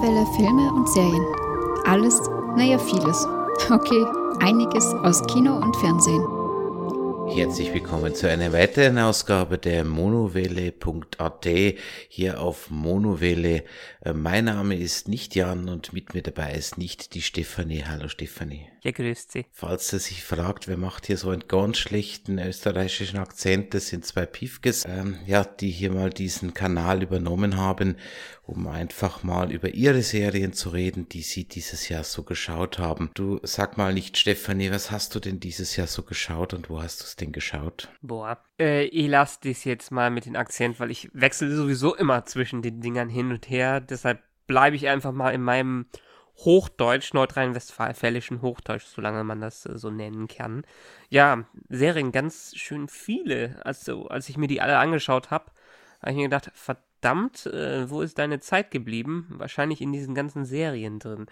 Monowelle Filme und Serien. Alles, naja, vieles. Okay, einiges aus Kino und Fernsehen. Herzlich willkommen zu einer weiteren Ausgabe der Monowelle.at hier auf Monowelle. Äh, mein Name ist nicht Jan und mit mir dabei ist nicht die Stefanie. Hallo Stefanie. Ja, grüßt Sie. Falls er sich fragt, wer macht hier so einen ganz schlechten österreichischen Akzent, das sind zwei Piefkes, ähm, ja, die hier mal diesen Kanal übernommen haben, um einfach mal über ihre Serien zu reden, die sie dieses Jahr so geschaut haben. Du sag mal nicht, Stefanie, was hast du denn dieses Jahr so geschaut und wo hast du es denn geschaut? Boah, äh, ich lasse das jetzt mal mit dem Akzent, weil ich wechsle sowieso immer zwischen den Dingern hin und her. Deshalb bleibe ich einfach mal in meinem Hochdeutsch, nordrhein-westfälischen Hochdeutsch, solange man das äh, so nennen kann. Ja, Serien ganz schön viele. Also, als ich mir die alle angeschaut habe, habe ich mir gedacht, verdammt, äh, wo ist deine Zeit geblieben? Wahrscheinlich in diesen ganzen Serien drin.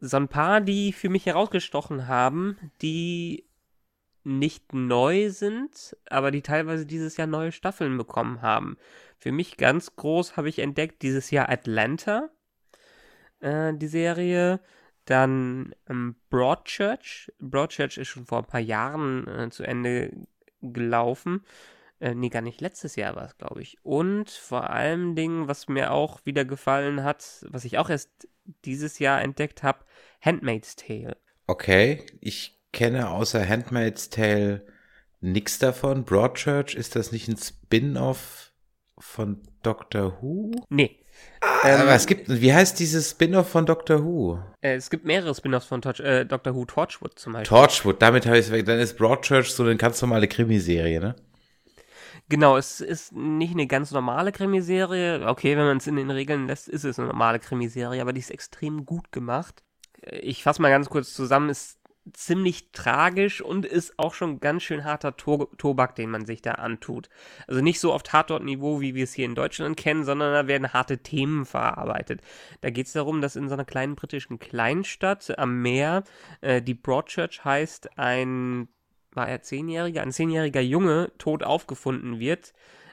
So ein paar, die für mich herausgestochen haben, die nicht neu sind, aber die teilweise dieses Jahr neue Staffeln bekommen haben. Für mich ganz groß habe ich entdeckt dieses Jahr Atlanta äh, die Serie. Dann ähm, Broadchurch. Broadchurch ist schon vor ein paar Jahren äh, zu Ende gelaufen. Äh, nee, gar nicht letztes Jahr war es, glaube ich. Und vor allem Dingen, was mir auch wieder gefallen hat, was ich auch erst dieses Jahr entdeckt habe, Handmaid's Tale. Okay, ich kenne außer Handmaid's Tale nichts davon. Broadchurch, ist das nicht ein Spin-off von Doctor Who? Nee, ähm, Aber es gibt, wie heißt dieses Spin-off von Doctor Who? Äh, es gibt mehrere Spin-offs von Torch, äh, Doctor Who, Torchwood zum Beispiel. Torchwood, damit habe ich es weg. Dann ist Broadchurch so eine ganz normale Krimiserie, ne? Genau, es ist nicht eine ganz normale Krimiserie. Okay, wenn man es in den Regeln lässt, ist es eine normale Krimiserie, aber die ist extrem gut gemacht. Ich fasse mal ganz kurz zusammen. Es ziemlich tragisch und ist auch schon ganz schön harter to Tobak, den man sich da antut. Also nicht so auf Tatort-Niveau, wie wir es hier in Deutschland kennen, sondern da werden harte Themen verarbeitet. Da geht es darum, dass in so einer kleinen britischen Kleinstadt am Meer, äh, die Broadchurch heißt, ein, war er zehnjähriger, ein zehnjähriger Junge tot aufgefunden wird,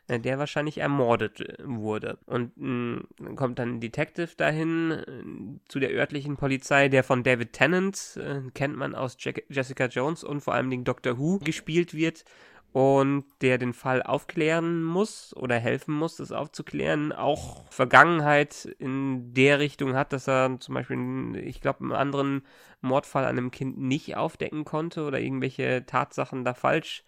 der wahrscheinlich ermordet äh, wurde. Und mh, mm, kommt dann ein Detective dahin äh, zu der örtlichen Polizei, der von David Tennant, äh, kennt man aus Jack Jessica Jones und vor allem den Doctor Who gespielt wird und der den Fall aufklären muss oder helfen muss, das aufzuklären, auch Vergangenheit in der Richtung hat, dass er zum Beispiel, ich glaube, einen anderen Mordfall an einem Kind nicht aufdecken konnte oder irgendwelche Tatsachen da falsch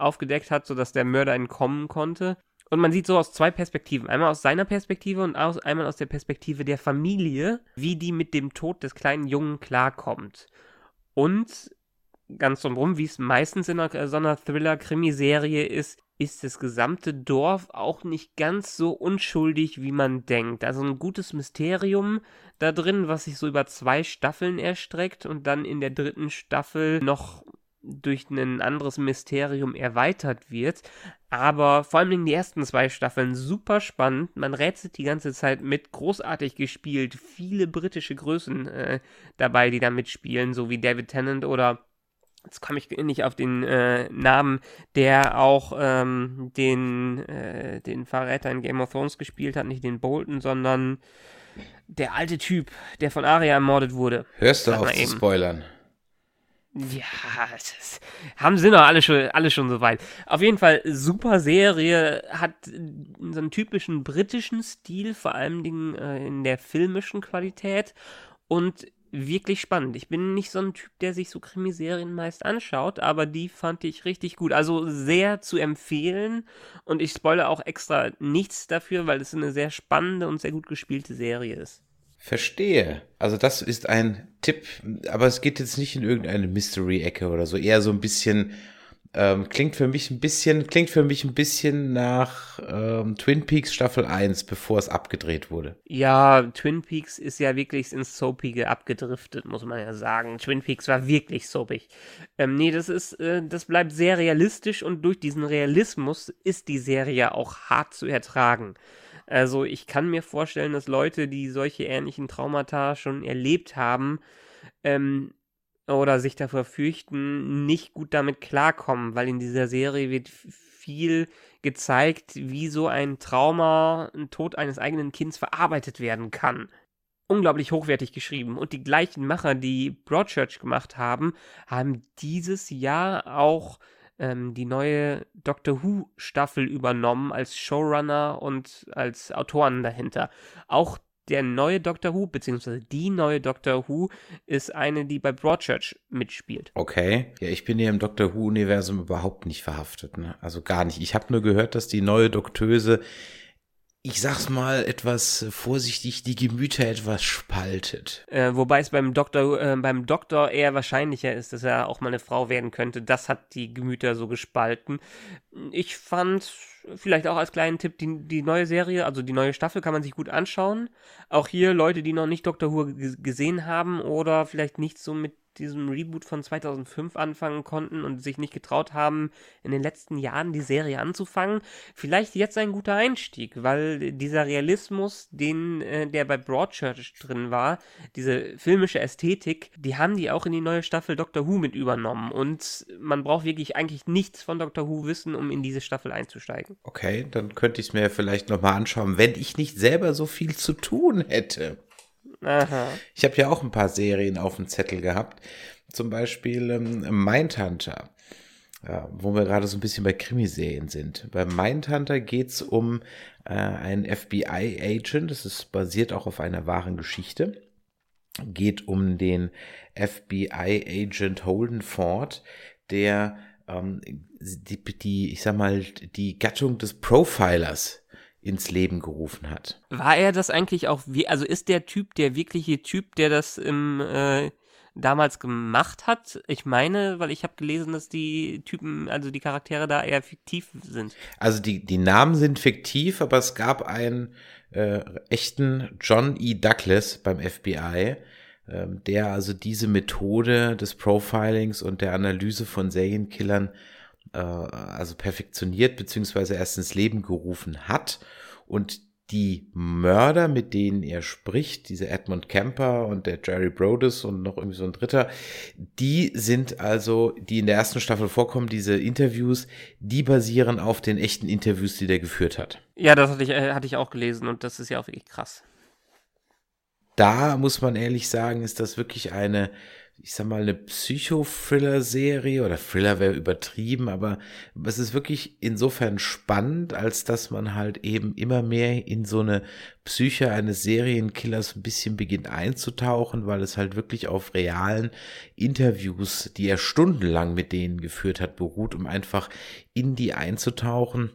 aufgedeckt hat, sodass der Mörder entkommen konnte. Und man sieht so aus zwei Perspektiven. Einmal aus seiner Perspektive und aus, einmal aus der Perspektive der Familie, wie die mit dem Tod des kleinen Jungen klarkommt. Und ganz drumherum, wie es meistens in einer, so einer Thriller-Krimiserie ist, ist das gesamte Dorf auch nicht ganz so unschuldig, wie man denkt. Also ein gutes Mysterium da drin, was sich so über zwei Staffeln erstreckt und dann in der dritten Staffel noch durch ein anderes Mysterium erweitert wird. Aber vor allem die ersten zwei Staffeln super spannend. Man rätselt die ganze Zeit mit, großartig gespielt. Viele britische Größen äh, dabei, die da mitspielen, so wie David Tennant oder jetzt komme ich nicht auf den äh, Namen, der auch ähm, den, äh, den Verräter in Game of Thrones gespielt hat, nicht den Bolton, sondern der alte Typ, der von Arya ermordet wurde. Hörst du auf zu spoilern? Ja, das haben sie noch alle schon, alle schon soweit. Auf jeden Fall super Serie, hat so einen typischen britischen Stil, vor allem Dingen, äh, in der filmischen Qualität und wirklich spannend. Ich bin nicht so ein Typ, der sich so Krimiserien meist anschaut, aber die fand ich richtig gut. Also sehr zu empfehlen und ich spoilere auch extra nichts dafür, weil es eine sehr spannende und sehr gut gespielte Serie ist. Verstehe. Also das ist ein Tipp, aber es geht jetzt nicht in irgendeine Mystery-Ecke oder so. Eher so ein bisschen, ähm, klingt für mich ein bisschen, klingt für mich ein bisschen nach ähm, Twin Peaks Staffel 1, bevor es abgedreht wurde. Ja, Twin Peaks ist ja wirklich ins Soapige abgedriftet, muss man ja sagen. Twin Peaks war wirklich soapig. Ähm, nee, das ist, äh, das bleibt sehr realistisch und durch diesen Realismus ist die Serie auch hart zu ertragen. Also ich kann mir vorstellen, dass Leute, die solche ähnlichen Traumata schon erlebt haben, ähm, oder sich davor fürchten, nicht gut damit klarkommen, weil in dieser Serie wird viel gezeigt, wie so ein Trauma, ein Tod eines eigenen Kindes verarbeitet werden kann. unglaublich hochwertig geschrieben. Und die gleichen Macher, die Broadchurch gemacht haben, haben dieses Jahr auch ähm, die neue Doctor Who Staffel übernommen als Showrunner und als Autoren dahinter. Auch der neue Doctor Who, beziehungsweise die neue Doctor Who, ist eine, die bei Broadchurch mitspielt. Okay. Ja, ich bin hier im Doctor Who-Universum überhaupt nicht verhaftet. Ne? Also gar nicht. Ich habe nur gehört, dass die neue Doktöse ich sag's mal etwas vorsichtig, die Gemüter etwas spaltet. Äh, wobei es beim Doktor, äh, beim Doktor eher wahrscheinlicher ist, dass er auch mal eine Frau werden könnte. Das hat die Gemüter so gespalten. Ich fand, vielleicht auch als kleinen Tipp, die, die neue Serie, also die neue Staffel kann man sich gut anschauen. Auch hier Leute, die noch nicht Doctor Who gesehen haben oder vielleicht nicht so mit diesem Reboot von 2005 anfangen konnten und sich nicht getraut haben, in den letzten Jahren die Serie anzufangen. Vielleicht jetzt ein guter Einstieg, weil dieser Realismus, den äh, der bei Broadchurch drin war, diese filmische Ästhetik, die haben die auch in die neue Staffel Doctor Who mit übernommen und man braucht wirklich eigentlich nichts von Doctor Who wissen, um in diese Staffel einzusteigen. Okay, dann könnte ich es mir vielleicht nochmal anschauen, wenn ich nicht selber so viel zu tun hätte. Aha. Ich habe ja auch ein paar Serien auf dem Zettel gehabt. Zum Beispiel ähm, Mindhunter, ja, wo wir gerade so ein bisschen bei Krimiserien sind. Bei Mindhunter geht es um äh, einen FBI-Agent. Das ist basiert auch auf einer wahren Geschichte. Geht um den FBI-Agent Holden Ford, der ähm, die, die, ich sag mal, die Gattung des Profilers ins Leben gerufen hat. War er das eigentlich auch, wie, also ist der Typ der wirkliche Typ, der das im, äh, damals gemacht hat? Ich meine, weil ich habe gelesen, dass die Typen, also die Charaktere da eher fiktiv sind. Also die, die Namen sind fiktiv, aber es gab einen äh, echten John E. Douglas beim FBI, äh, der also diese Methode des Profilings und der Analyse von Serienkillern äh, also perfektioniert beziehungsweise erst ins Leben gerufen hat und die Mörder, mit denen er spricht, diese Edmund Kemper und der Jerry Brodus und noch irgendwie so ein dritter, die sind also, die in der ersten Staffel vorkommen, diese Interviews, die basieren auf den echten Interviews, die der geführt hat. Ja, das hatte ich, äh, hatte ich auch gelesen und das ist ja auch wirklich krass. Da muss man ehrlich sagen, ist das wirklich eine ich sag mal, eine Psycho-Thriller-Serie oder Thriller wäre übertrieben, aber es ist wirklich insofern spannend, als dass man halt eben immer mehr in so eine Psyche eines Serienkillers ein bisschen beginnt einzutauchen, weil es halt wirklich auf realen Interviews, die er stundenlang mit denen geführt hat, beruht, um einfach in die einzutauchen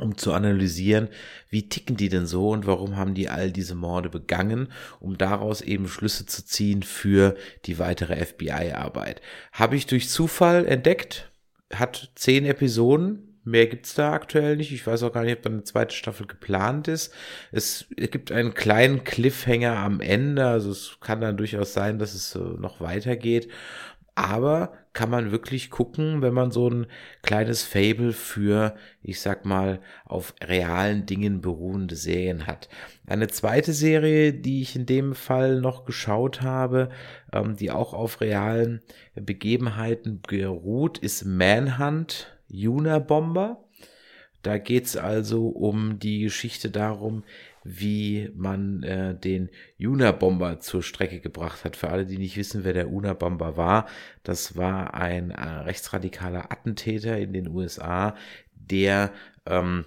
um zu analysieren, wie ticken die denn so und warum haben die all diese Morde begangen, um daraus eben Schlüsse zu ziehen für die weitere FBI-Arbeit. Habe ich durch Zufall entdeckt, hat zehn Episoden, Mehr gibt's da aktuell nicht. Ich weiß auch gar nicht, ob da eine zweite Staffel geplant ist. Es gibt einen kleinen Cliffhanger am Ende. Also es kann dann durchaus sein, dass es noch weitergeht aber kann man wirklich gucken, wenn man so ein kleines Fable für, ich sag mal, auf realen Dingen beruhende Serien hat. Eine zweite Serie, die ich in dem Fall noch geschaut habe, ähm, die auch auf realen Begebenheiten beruht, ist Manhunt Unabomber. Da geht's also um die Geschichte darum, wie man äh, den Unabomber zur Strecke gebracht hat. Für alle, die nicht wissen, wer der Unabomber war, das war ein äh, rechtsradikaler Attentäter in den USA, der ähm,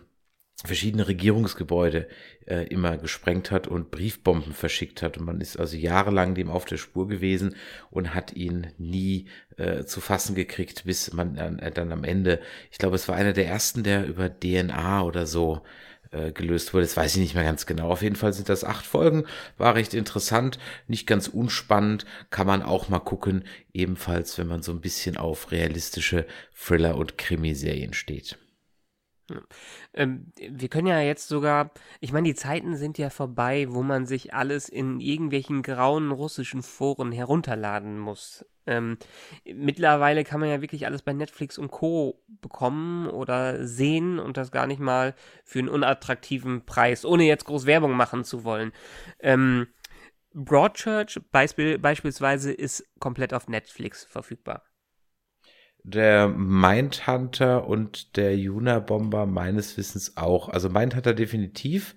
verschiedene Regierungsgebäude äh, immer gesprengt hat und Briefbomben verschickt hat. Und man ist also jahrelang dem auf der Spur gewesen und hat ihn nie äh, zu fassen gekriegt, bis man äh, dann am Ende, ich glaube, es war einer der ersten, der über DNA oder so äh, gelöst wurde. Das weiß ich nicht mehr ganz genau. Auf jeden Fall sind das acht Folgen. War recht interessant, nicht ganz unspannend. Kann man auch mal gucken. Ebenfalls, wenn man so ein bisschen auf realistische Thriller- und Krimiserien steht. Ähm, wir können ja jetzt sogar, ich meine, die Zeiten sind ja vorbei, wo man sich alles in irgendwelchen grauen russischen Foren herunterladen muss. Ähm, mittlerweile kann man ja wirklich alles bei Netflix und Co. bekommen oder sehen und das gar nicht mal für einen unattraktiven Preis, ohne jetzt groß Werbung machen zu wollen. Ähm, Broadchurch Beispiel, beispielsweise ist komplett auf Netflix verfügbar der Mindhunter und der Juna Bomber meines Wissens auch. Also Mindhunter definitiv.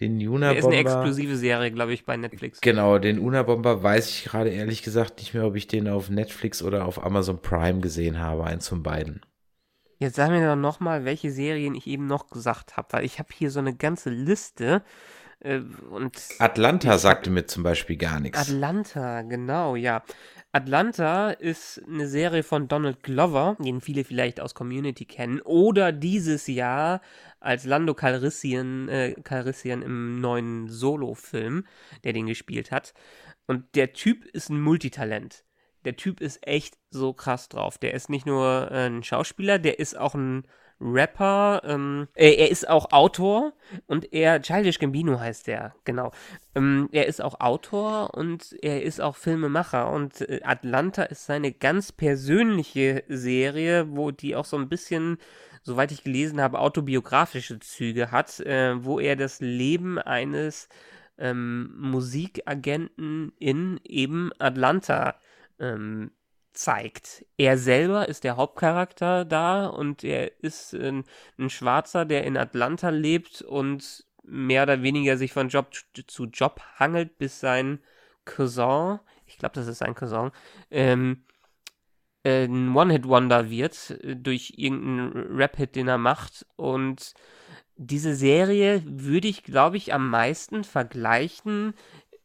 Den Unabomber. ist eine exklusive Serie, glaube ich, bei Netflix. Genau, den Unabomber weiß ich gerade ehrlich gesagt nicht mehr, ob ich den auf Netflix oder auf Amazon Prime gesehen habe. Eins von beiden. Jetzt sag mir doch nochmal, welche Serien ich eben noch gesagt habe, weil ich habe hier so eine ganze Liste. Äh, und Atlanta sagte mir zum Beispiel gar nichts. Atlanta, genau, ja. Atlanta ist eine Serie von Donald Glover, den viele vielleicht aus Community kennen, oder dieses Jahr als Lando Calrissian, äh, Calrissian im neuen Solo-Film, der den gespielt hat. Und der Typ ist ein Multitalent. Der Typ ist echt so krass drauf. Der ist nicht nur äh, ein Schauspieler, der ist auch ein Rapper, ähm, äh, er ist auch Autor und er, Childish Gambino heißt der, genau. Ähm, er ist auch Autor und er ist auch Filmemacher und äh, Atlanta ist seine ganz persönliche Serie, wo die auch so ein bisschen, soweit ich gelesen habe, autobiografische Züge hat, äh, wo er das Leben eines ähm, Musikagenten in eben Atlanta ähm, zeigt. Er selber ist der Hauptcharakter da und er ist ein, ein Schwarzer, der in Atlanta lebt und mehr oder weniger sich von Job zu Job hangelt, bis sein Cousin, ich glaube, das ist sein Cousin, ähm, ein One-Hit-Wonder wird äh, durch irgendeinen Rap-Hit, den er macht. Und diese Serie würde ich, glaube ich, am meisten vergleichen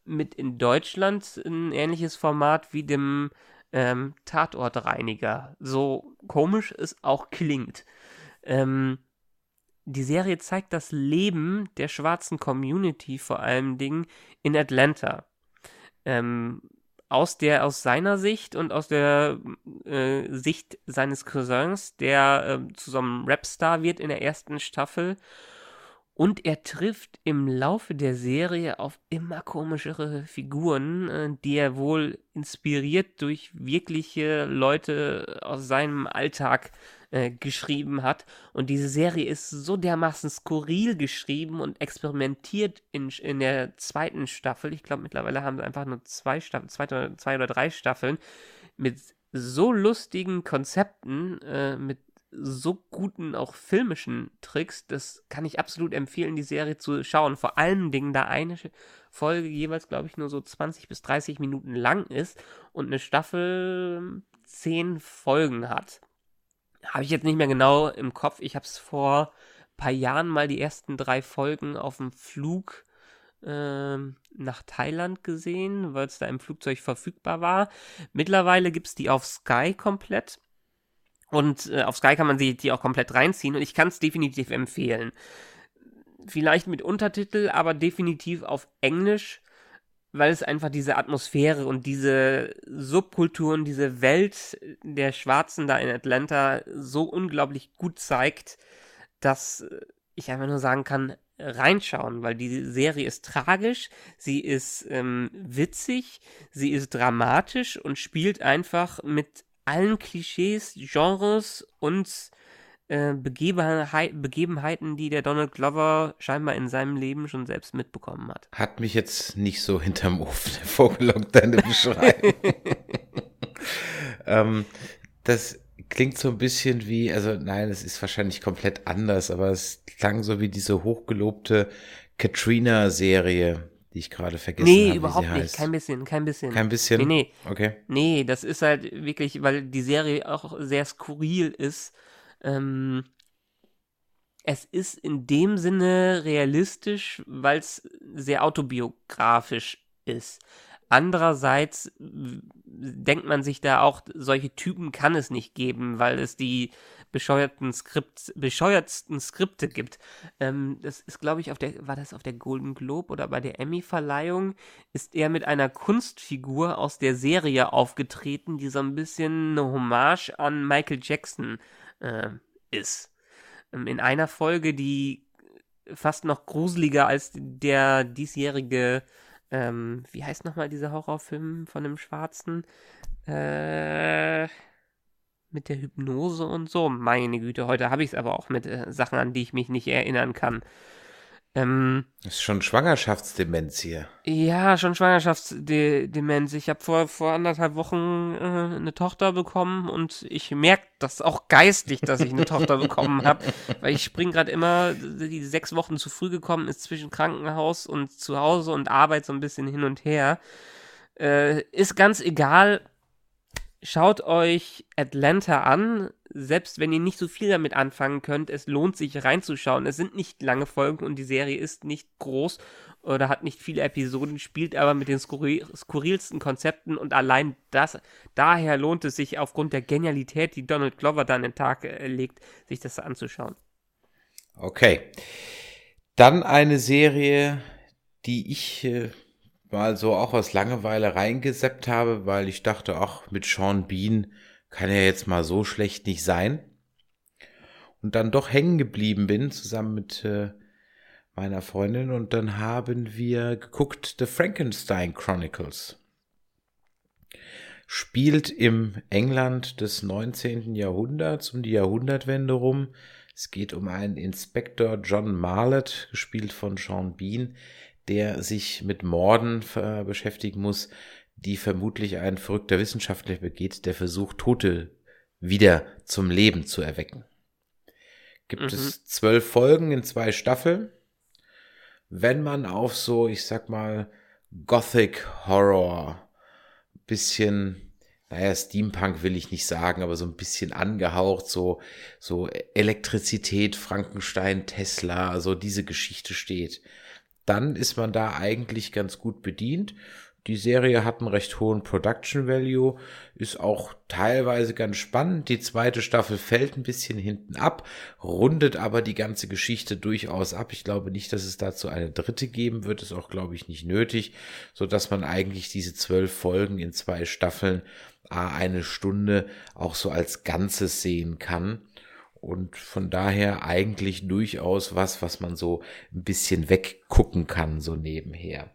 mit in Deutschland ein ähnliches Format wie dem ähm, Tatortreiniger. So komisch es auch klingt. Ähm, die Serie zeigt das Leben der schwarzen Community vor allem Dingen in Atlanta. Ähm, aus der, aus seiner Sicht und aus der äh, Sicht seines Cousins, der äh, zu so einem Rapstar wird in der ersten Staffel und er trifft im Laufe der Serie auf immer komischere Figuren, äh, die er wohl inspiriert durch wirkliche Leute aus seinem Alltag äh, geschrieben hat. Und diese Serie ist so dermaßen skurril geschrieben und experimentiert in, in der zweiten Staffel. Ich glaube, mittlerweile haben sie einfach nur zwei Staffeln, zwei, zwei oder drei Staffeln mit so lustigen Konzepten, äh, mit so guten, auch filmischen Tricks. Das kann ich absolut empfehlen, die Serie zu schauen. Vor allen Dingen, da eine Folge jeweils, glaube ich, nur so 20 bis 30 Minuten lang ist und eine Staffel 10 Folgen hat. Habe ich jetzt nicht mehr genau im Kopf. Ich habe es vor ein paar Jahren mal die ersten drei Folgen auf dem Flug äh, nach Thailand gesehen, weil es da im Flugzeug verfügbar war. Mittlerweile gibt es die auf Sky komplett. Und äh, auf Sky kann man sie die auch komplett reinziehen und ich kann es definitiv empfehlen. Vielleicht mit Untertitel, aber definitiv auf Englisch, weil es einfach diese Atmosphäre und diese Subkulturen, diese Welt der Schwarzen da in Atlanta so unglaublich gut zeigt, dass ich einfach nur sagen kann, reinschauen, weil die Serie ist tragisch, sie ist ähm, witzig, sie ist dramatisch und spielt einfach mit allen Klischees, Genres und äh, Begebenheit, Begebenheiten, die der Donald Glover scheinbar in seinem Leben schon selbst mitbekommen hat. Hat mich jetzt nicht so hinterm Ofen hervorgelockt, deine Beschreibung. ähm, das klingt so ein bisschen wie, also nein, es ist wahrscheinlich komplett anders, aber es klang so wie diese hochgelobte Katrina-Serie, die ich gerade vergessen nee, habe. Nee, überhaupt nicht. Kein bisschen, kein bisschen. Kein bisschen? Nee, nee. Okay. Nee, das ist halt wirklich, weil die Serie auch sehr skurril ist. Ähm, es ist in dem Sinne realistisch, weil es sehr autobiografisch ist. Andererseits denkt man sich da auch, solche Typen kann es nicht geben, weil es die bescheuerten Skript, bescheuertsten Skripte gibt. Ähm, das ist, glaube ich, auf der, war das auf der Golden Globe oder bei der Emmy-Verleihung, ist er mit einer Kunstfigur aus der Serie aufgetreten, die so ein bisschen eine Hommage an Michael Jackson äh, ist. Ähm, in einer Folge, die fast noch gruseliger als der diesjährige, ähm, wie heißt nochmal dieser Horrorfilm von dem Schwarzen? Äh, mit der Hypnose und so. Meine Güte, heute habe ich es aber auch mit äh, Sachen, an die ich mich nicht erinnern kann. Ähm, das ist schon Schwangerschaftsdemenz hier. Ja, schon Schwangerschaftsdemenz. Ich habe vor, vor anderthalb Wochen äh, eine Tochter bekommen und ich merke das auch geistig, dass ich eine Tochter bekommen habe, weil ich spring gerade immer, die sechs Wochen zu früh gekommen ist zwischen Krankenhaus und zu Hause und Arbeit so ein bisschen hin und her. Äh, ist ganz egal. Schaut euch Atlanta an selbst wenn ihr nicht so viel damit anfangen könnt, es lohnt sich reinzuschauen. Es sind nicht lange Folgen und die Serie ist nicht groß oder hat nicht viele Episoden, spielt aber mit den skurril skurrilsten Konzepten und allein das, daher lohnt es sich aufgrund der Genialität, die Donald Glover da an den Tag äh, legt, sich das anzuschauen. Okay. Dann eine Serie, die ich äh, mal so auch aus Langeweile reingeseppt habe, weil ich dachte, ach, mit Sean Bean kann ja jetzt mal so schlecht nicht sein. Und dann doch hängen geblieben bin, zusammen mit äh, meiner Freundin. Und dann haben wir geguckt The Frankenstein Chronicles. Spielt im England des 19. Jahrhunderts, um die Jahrhundertwende rum. Es geht um einen Inspektor John Marlett, gespielt von Sean Bean, der sich mit Morden äh, beschäftigen muss, die vermutlich ein verrückter Wissenschaftler begeht, der versucht, Tote wieder zum Leben zu erwecken. Gibt mhm. es zwölf Folgen in zwei Staffeln. Wenn man auf so, ich sag mal, Gothic Horror, bisschen, naja, Steampunk will ich nicht sagen, aber so ein bisschen angehaucht, so, so Elektrizität, Frankenstein, Tesla, also diese Geschichte steht, dann ist man da eigentlich ganz gut bedient. Die Serie hat einen recht hohen Production Value, ist auch teilweise ganz spannend. Die zweite Staffel fällt ein bisschen hinten ab, rundet aber die ganze Geschichte durchaus ab. Ich glaube nicht, dass es dazu eine dritte geben wird, ist auch, glaube ich, nicht nötig, so dass man eigentlich diese zwölf Folgen in zwei Staffeln eine Stunde auch so als Ganzes sehen kann. Und von daher eigentlich durchaus was, was man so ein bisschen weggucken kann, so nebenher.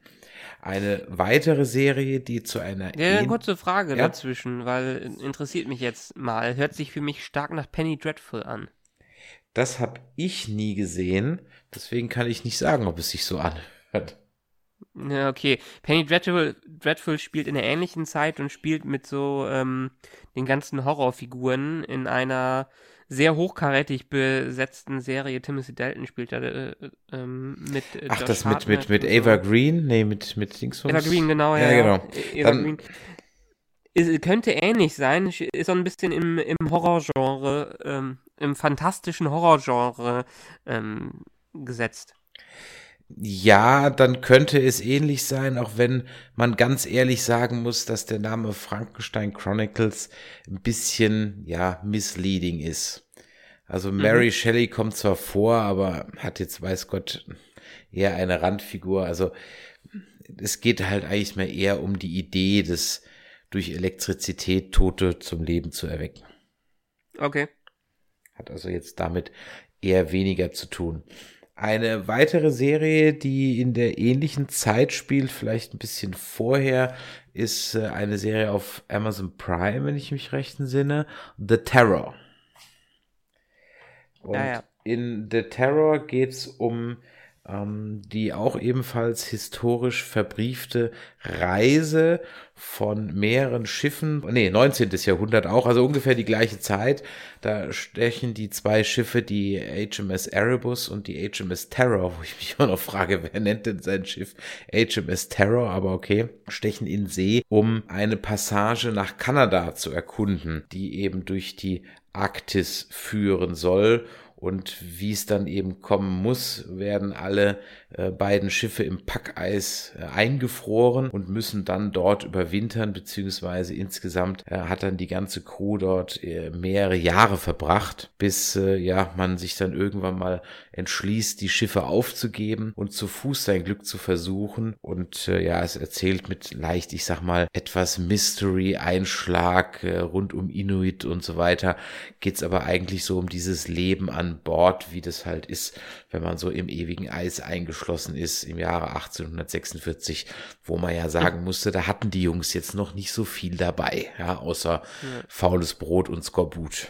Eine weitere Serie, die zu einer. Ja, eine kurze Frage ja? dazwischen, weil interessiert mich jetzt mal. Hört sich für mich stark nach Penny Dreadful an. Das habe ich nie gesehen, deswegen kann ich nicht sagen, ob es sich so anhört. Ja, okay. Penny Dreadful, Dreadful spielt in einer ähnlichen Zeit und spielt mit so ähm, den ganzen Horrorfiguren in einer sehr hochkarätig besetzten Serie. Timothy Dalton spielt da äh, ähm, mit. Äh, Ach, Josh das mit, mit, mit Ava so. Green? Nee, mit, mit Dingsons. Ava Green, genau, ja. ja genau. Ava Dann, Green. Ist, könnte ähnlich sein, ist so ein bisschen im, im Horrorgenre, ähm, im fantastischen Horrorgenre ähm, gesetzt. Ja, dann könnte es ähnlich sein, auch wenn man ganz ehrlich sagen muss, dass der Name Frankenstein Chronicles ein bisschen, ja, misleading ist. Also mhm. Mary mhm. Shelley kommt zwar vor, aber hat jetzt, weiß Gott, eher eine Randfigur. Also es geht halt eigentlich mehr eher um die Idee, des durch Elektrizität Tote zum Leben zu erwecken. Okay. Hat also jetzt damit eher weniger zu tun. Eine weitere Serie, die in der ähnlichen Zeit spielt, vielleicht ein bisschen vorher, ist äh, eine Serie auf Amazon Prime, wenn ich mich recht entsinne, The Terror. Und ja, ja. in The Terror geht's um ähm, die auch ebenfalls historisch verbriefte Reise von mehreren Schiffen, nee, 19. Jahrhundert auch, also ungefähr die gleiche Zeit. Da stechen die zwei Schiffe, die HMS Erebus und die HMS Terror, wo ich mich immer noch frage, wer nennt denn sein Schiff HMS Terror, aber okay, stechen in See, um eine Passage nach Kanada zu erkunden, die eben durch die Arktis führen soll und wie es dann eben kommen muss, werden alle äh, beiden Schiffe im Packeis äh, eingefroren und müssen dann dort überwintern, beziehungsweise insgesamt äh, hat dann die ganze Crew dort äh, mehrere Jahre verbracht, bis äh, ja man sich dann irgendwann mal entschließt, die Schiffe aufzugeben und zu Fuß sein Glück zu versuchen. Und äh, ja, es erzählt mit leicht, ich sag mal, etwas Mystery-Einschlag rund um Inuit und so weiter, geht's aber eigentlich so um dieses Leben an Bord, wie das halt ist, wenn man so im ewigen Eis eingeschlossen ist im Jahre 1846, wo man ja sagen musste, da hatten die Jungs jetzt noch nicht so viel dabei, ja, außer ja. faules Brot und Skorbut.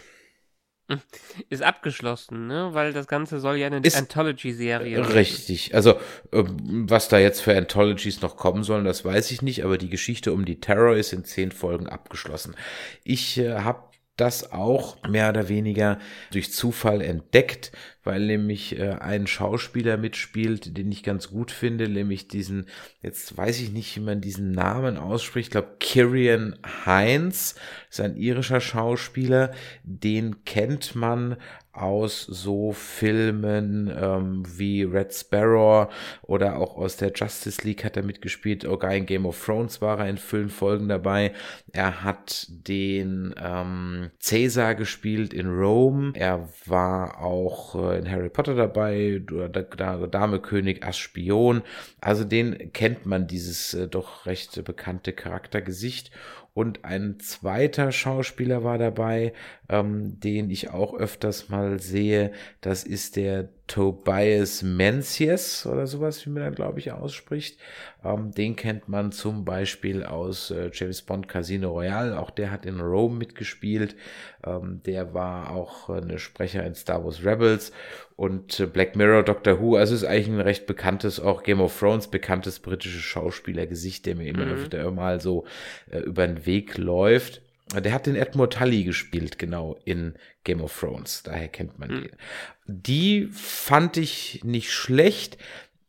Ist abgeschlossen, ne? Weil das Ganze soll ja eine Anthology-Serie werden. Richtig. Also, ähm, was da jetzt für Anthologies noch kommen sollen, das weiß ich nicht, aber die Geschichte um die Terror ist in zehn Folgen abgeschlossen. Ich äh, habe das auch mehr oder weniger durch Zufall entdeckt, weil nämlich äh, ein Schauspieler mitspielt, den ich ganz gut finde, nämlich diesen, jetzt weiß ich nicht, wie man diesen Namen ausspricht, ich glaube Kirian Heinz, ist ein irischer Schauspieler, den kennt man aus so Filmen ähm, wie Red Sparrow oder auch aus der Justice League hat er mitgespielt. Sogar in Game of Thrones war er in vielen Folgen dabei. Er hat den ähm, Caesar gespielt in Rome. Er war auch äh, in Harry Potter dabei, der Dame König Ass Spion. Also den kennt man, dieses äh, doch recht bekannte Charaktergesicht. Und ein zweiter Schauspieler war dabei, ähm, den ich auch öfters mal sehe. Das ist der Tobias Menzies oder sowas, wie man da glaube ich ausspricht. Ähm, den kennt man zum Beispiel aus äh, James Bond Casino Royale. Auch der hat in Rome mitgespielt. Ähm, der war auch äh, eine Sprecher in Star Wars Rebels und äh, Black Mirror, Doctor Who. Also ist eigentlich ein recht bekanntes, auch Game of Thrones bekanntes britisches Schauspielergesicht, der mir immer Mhm. wieder mal so äh, über den Weg läuft. Der hat den Edmund Tully gespielt, genau, in Game of Thrones. Daher kennt man Mhm. den. Die fand ich nicht schlecht,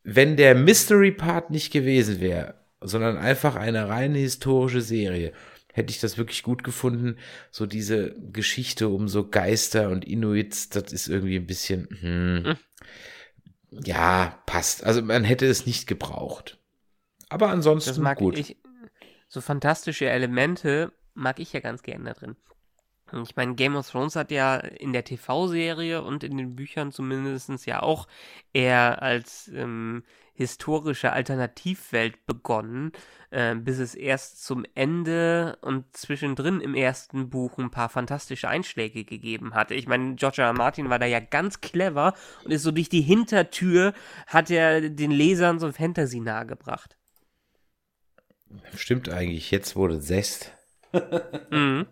wenn der Mystery-Part nicht gewesen wäre, sondern einfach eine reine historische Serie. Hätte ich das wirklich gut gefunden. So diese Geschichte um so Geister und Inuits, das ist irgendwie ein bisschen, hm, Hm. ja, passt. Also man hätte es nicht gebraucht. Aber Das ansonsten mag gut. ich. So fantastische Elemente mag ich ja ganz gerne da drin. Ich meine, Game of Thrones hat ja in der TV-Serie und in den Büchern zumindest ja auch eher als ähm, historische Alternativwelt begonnen, äh, bis es erst zum Ende und zwischendrin im ersten Buch ein paar fantastische Einschläge gegeben hatte. Ich meine, George R. R. Martin war da ja ganz clever und ist so durch die Hintertür, hat er den Lesern so Fantasy nahegebracht. Stimmt eigentlich, jetzt wurde Zest. Mhm.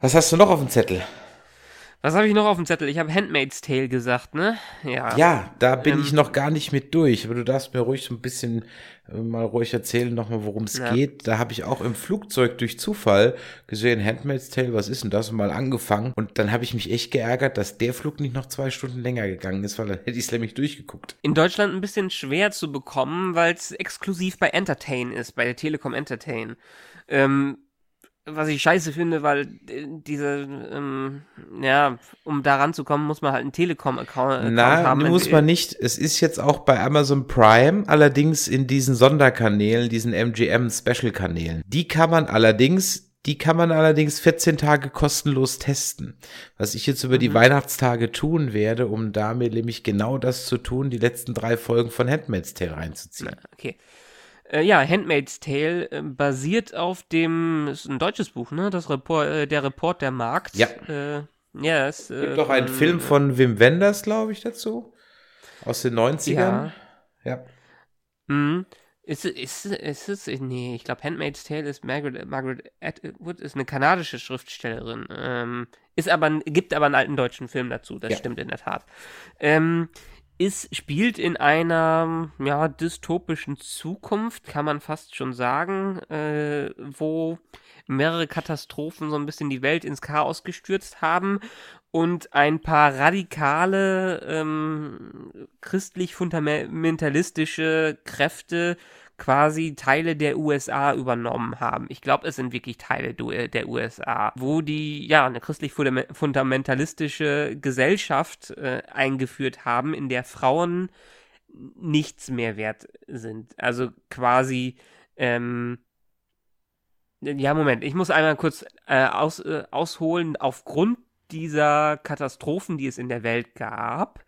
Was hast du noch auf dem Zettel? Was habe ich noch auf dem Zettel? Ich habe Handmaid's Tale gesagt, ne? Ja. Ja, da bin Ähm, ich noch gar nicht mit durch, aber du darfst mir ruhig so ein bisschen äh, mal ruhig erzählen nochmal, worum es Ja. geht. Da habe ich auch im Flugzeug durch Zufall gesehen, Handmaid's Tale, was ist denn das? Und mal angefangen. Und dann habe ich mich echt geärgert, dass der Flug nicht noch zwei Stunden länger gegangen ist, weil dann hätte ich es nämlich durchgeguckt. In Deutschland ein bisschen schwer zu bekommen, weil es exklusiv bei Entertain ist, bei der Telekom Entertain. Ähm, was ich scheiße finde, weil äh, diese, ähm, ja, um da ranzukommen, muss man halt einen Telekom-Account Na, haben. muss man nicht. Es ist jetzt auch bei Amazon Prime, allerdings in diesen Sonderkanälen, diesen MGM-Special-Kanälen. Die kann man allerdings, die kann man allerdings 14 Tage kostenlos testen. Was ich jetzt über die Mhm. Weihnachtstage tun werde, um damit nämlich genau das zu tun, die letzten drei Folgen von Handmaid's Tale reinzuziehen. Okay. Äh, ja, Handmaid's Tale äh, basiert auf dem, ist ein deutsches Buch, ne? Das Report, äh, der Report der Markt. Ja. Äh, ja, es gibt äh, doch einen von- Film von Wim Wenders, glaube ich, dazu. Aus den 90ern. Ja. ja. Mhm. Ist, ist, ist es, nee, ich glaube, Handmaid's Tale ist Margaret, Margaret Atwood, ist eine kanadische Schriftstellerin. Ähm, ist aber, gibt aber einen alten deutschen Film dazu, das Ja. stimmt in der Tat. Ähm, ist, spielt in einer, ja, dystopischen Zukunft, kann man fast schon sagen, äh, wo mehrere Katastrophen so ein bisschen die Welt ins Chaos gestürzt haben und ein paar radikale ähm, christlich-fundamentalistische Kräfte quasi Teile der USA übernommen haben. Ich glaube, es sind wirklich Teile du- der USA, wo die ja eine christlich-fundamentalistische Gesellschaft äh, eingeführt haben, in der Frauen nichts mehr wert sind. Also quasi ähm, ja, Moment, ich muss einmal kurz äh, aus, äh, ausholen. Aufgrund dieser Katastrophen, die es in der Welt gab,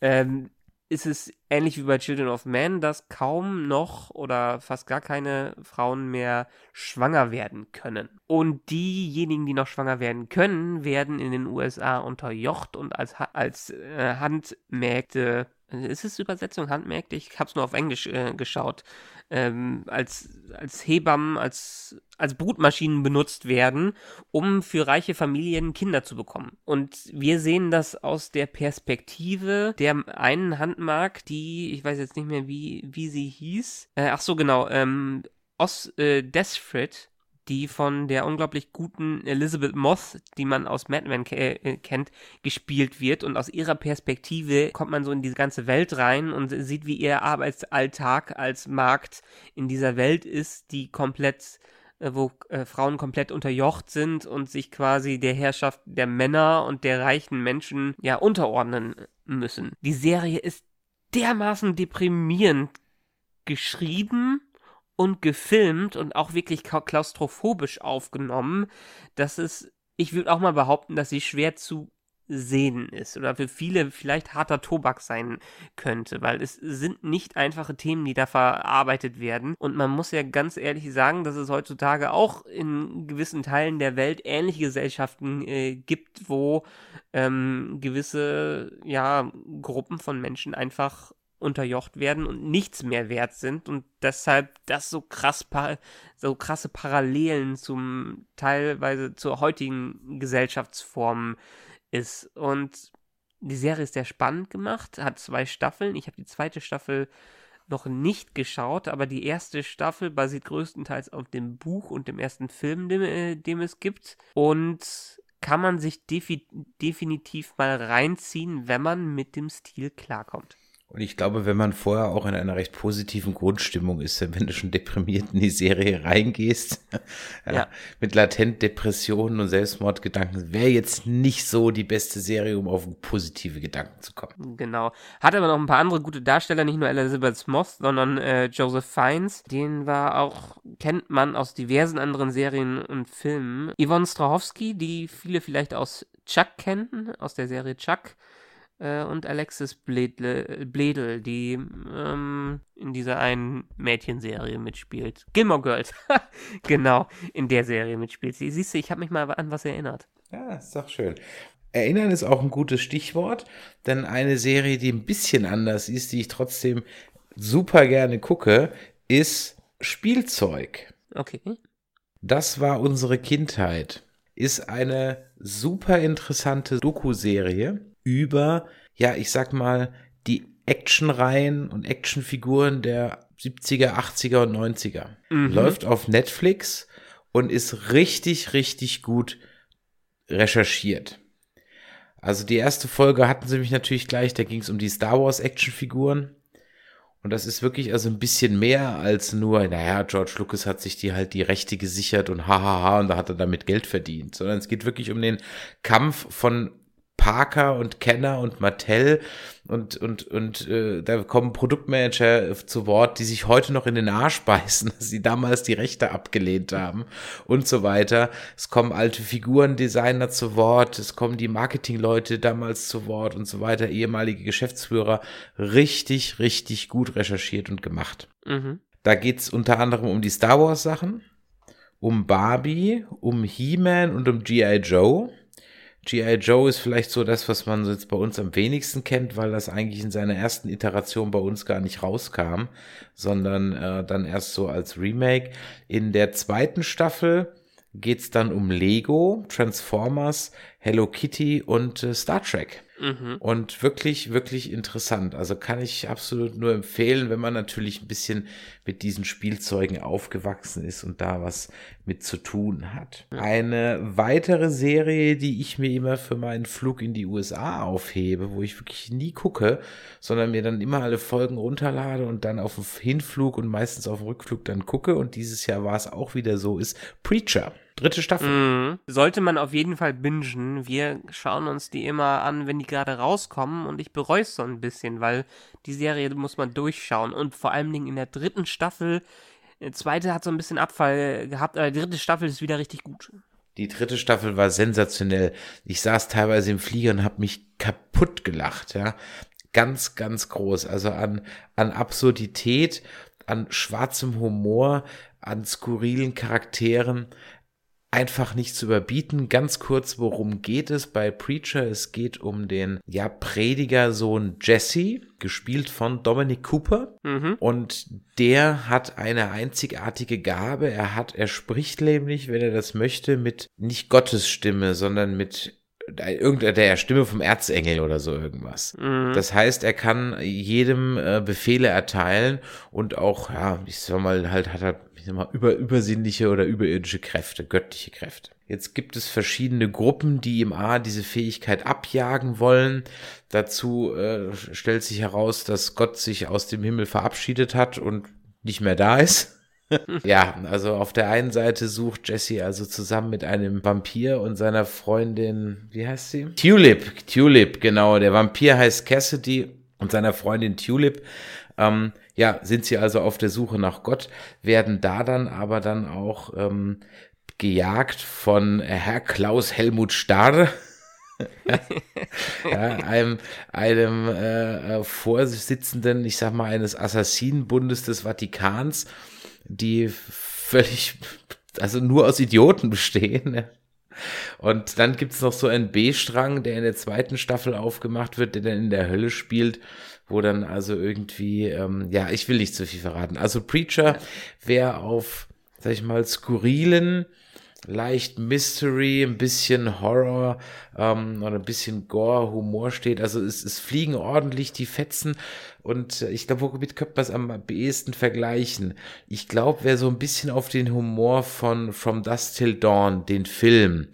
ähm, ist es ähnlich wie bei Children of Men, dass kaum noch oder fast gar keine Frauen mehr schwanger werden können. Und diejenigen, die noch schwanger werden können, werden in den USA unterjocht und als, als äh, Handmägde ist es Übersetzung Handmägde? Ich habe es nur auf Englisch äh, geschaut. Ähm, als, als Hebammen, als, als Brutmaschinen benutzt werden, um für reiche Familien Kinder zu bekommen. Und wir sehen das aus der Perspektive der einen Handmark, die, ich weiß jetzt nicht mehr, wie, wie sie hieß. Äh, ach so, genau, ähm, Os, äh, Desfred, die von der unglaublich guten Elizabeth Moss, die man aus Mad Men ke äh, kennt, gespielt wird. Und aus ihrer Perspektive kommt man so in diese ganze Welt rein und sieht, wie ihr Arbeitsalltag als Markt in dieser Welt ist, die komplett äh, wo äh, Frauen komplett unterjocht sind und sich quasi der Herrschaft der Männer und der reichen Menschen ja unterordnen müssen. Die Serie ist dermaßen deprimierend geschrieben und gefilmt und auch wirklich klaustrophobisch aufgenommen, dass es, ich würde auch mal behaupten, dass sie schwer zu sehen ist oder für viele vielleicht harter Tobak sein könnte, weil es sind nicht einfache Themen, die da verarbeitet werden. Und man muss ja ganz ehrlich sagen, dass es heutzutage auch in gewissen Teilen der Welt ähnliche Gesellschaften äh, gibt, wo ähm, gewisse ja, Gruppen von Menschen einfach unterjocht werden und nichts mehr wert sind und deshalb das so krass so krasse Parallelen zum teilweise zur heutigen Gesellschaftsform ist und die Serie ist sehr spannend gemacht, hat zwei Staffeln. Ich habe die zweite Staffel noch nicht geschaut, aber die erste Staffel basiert größtenteils auf dem Buch und dem ersten Film, dem, äh, dem es gibt und kann man sich defi definitiv mal reinziehen, wenn man mit dem Stil klarkommt. Und ich glaube, wenn man vorher auch in einer recht positiven Grundstimmung ist, wenn du schon deprimiert in die Serie reingehst, ja. mit latent Depressionen und Selbstmordgedanken, wäre jetzt nicht so die beste Serie, um auf positive Gedanken zu kommen. Genau. Hat aber noch ein paar andere gute Darsteller, nicht nur Elizabeth Moss, sondern äh, Joseph Fiennes. Den war auch, kennt man aus diversen anderen Serien und Filmen. Yvonne Strahovski, die viele vielleicht aus Chuck kennen, aus der Serie Chuck äh, und Alexis Bledel, Bledel die ähm, in dieser einen Mädchenserie mitspielt. Gilmore Girls, genau, in der Serie mitspielt. Sie, siehst du, ich habe mich mal an was erinnert. Ja, ist doch schön. Erinnern ist auch ein gutes Stichwort, denn eine Serie, die ein bisschen anders ist, die ich trotzdem super gerne gucke, ist Spielzeug. Okay. Das war unsere Kindheit. Ist eine super interessante Doku-Serie über, ja, ich sag mal, die Actionreihen und Actionfiguren der 70er, 80er und 90er. Mhm. Läuft auf Netflix und ist richtig, richtig gut recherchiert. Also die erste Folge hatten sie mich natürlich gleich, da ging es um die Star Wars Actionfiguren. Und das ist wirklich also ein bisschen mehr als nur, naja, George Lucas hat sich die halt die Rechte gesichert und hahaha und da hat er damit Geld verdient, sondern es geht wirklich um den Kampf von Parker und Kenner und Mattel und und und äh, da kommen Produktmanager zu Wort, die sich heute noch in den Arsch beißen, dass sie damals die Rechte abgelehnt haben und so weiter. Es kommen alte Figurendesigner zu Wort, es kommen die Marketingleute damals zu Wort und so weiter, ehemalige Geschäftsführer, richtig richtig gut recherchiert und gemacht. Mhm. Da geht's unter anderem um die Star Wars Sachen, um Barbie, um He-Man und um GI Joe G.I. Joe ist vielleicht so das, was man jetzt bei uns am wenigsten kennt, weil das eigentlich in seiner ersten Iteration bei uns gar nicht rauskam, sondern äh, dann erst so als Remake. In der zweiten Staffel geht's dann um Lego, Transformers, Hello Kitty und äh, Star Trek. Mhm. Und wirklich, wirklich interessant. Also kann ich absolut nur empfehlen, wenn man natürlich ein bisschen mit diesen Spielzeugen aufgewachsen ist und da was mit zu tun hat. Eine weitere Serie, die ich mir immer für meinen Flug in die USA aufhebe, wo ich wirklich nie gucke, sondern mir dann immer alle Folgen runterlade und dann auf dem Hinflug und meistens auf dem Rückflug dann gucke. Und dieses Jahr war es auch wieder so, ist Preacher. Dritte Staffel. Mhm. Sollte man auf jeden Fall bingen. Wir schauen uns die immer an, wenn die gerade rauskommen und ich bereue es so ein bisschen, weil die Serie muss man durchschauen und vor allen Dingen in der dritten Staffel, die äh, zweite hat so ein bisschen Abfall gehabt, aber die dritte Staffel ist wieder richtig gut. Die dritte Staffel war sensationell. Ich saß teilweise im Flieger und habe mich kaputt gelacht, ja. Ganz, ganz groß. Also an, an Absurdität, an schwarzem Humor, an skurrilen Charakteren einfach nicht zu überbieten. Ganz kurz, worum geht es bei Preacher? Es geht um den, ja, Predigersohn Jesse, gespielt von Dominic Cooper. Mhm. Und der hat eine einzigartige Gabe. Er hat, er spricht nämlich, wenn er das möchte, mit nicht Gottes Stimme, sondern mit irgendeiner der Stimme vom Erzengel oder so irgendwas. Mhm. Das heißt, er kann jedem äh, Befehle erteilen und auch, ja, ich sag mal, halt hat er, ich sag mal, über, übersinnliche oder überirdische Kräfte, göttliche Kräfte. Jetzt gibt es verschiedene Gruppen, die ihm A diese Fähigkeit abjagen wollen. Dazu äh, stellt sich heraus, dass Gott sich aus dem Himmel verabschiedet hat und nicht mehr da ist. ja, also auf der einen Seite sucht Jesse also zusammen mit einem Vampir und seiner Freundin, wie heißt sie? Tulip, Tulip, genau. Der Vampir heißt Cassidy und seiner Freundin Tulip. Ähm, ja, sind sie also auf der Suche nach Gott, werden da dann aber dann auch ähm, gejagt von Herr Klaus Helmut Starr. ja, einem, einem äh, äh, Vorsitzenden, ich sag mal, eines Assassinenbundes des Vatikans die völlig, also nur aus Idioten bestehen. Und dann gibt's noch so einen B-Strang, der in der zweiten Staffel aufgemacht wird, der dann in der Hölle spielt, wo dann also irgendwie, ähm, ja, ich will nicht zu viel verraten. Also Preacher, wer auf, sag ich mal, skurrilen, leicht Mystery, ein bisschen Horror ähm, oder ein bisschen Gore, Humor steht. Also es, es fliegen ordentlich die Fetzen und äh, ich glaube, womit könnte man es am ehesten vergleichen? Ich glaube, wer so ein bisschen auf den Humor von From Dust Till Dawn, den Film,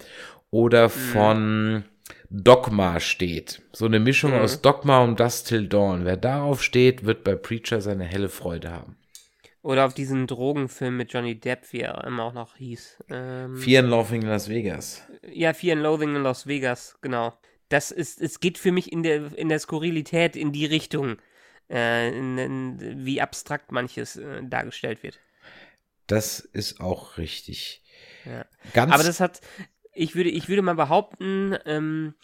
oder mhm. von mhm. Dogma steht. So eine Mischung mhm. aus Dogma und Dust Till Dawn. Wer darauf steht, wird bei Preacher seine helle Freude haben. Oder auf diesen Drogenfilm mit Johnny Depp, wie er immer auch noch hieß. Ähm, Fear and Loathing in Las Vegas. Ja, Fear and Loathing in Las Vegas, genau. Das ist, es geht für mich in der, in der Skurrilität in die Richtung, äh, in, in, wie abstrakt manches äh, dargestellt wird. Das ist auch richtig. Ja. Ganz Aber das hat, ich würde, ich würde mal behaupten, ähm,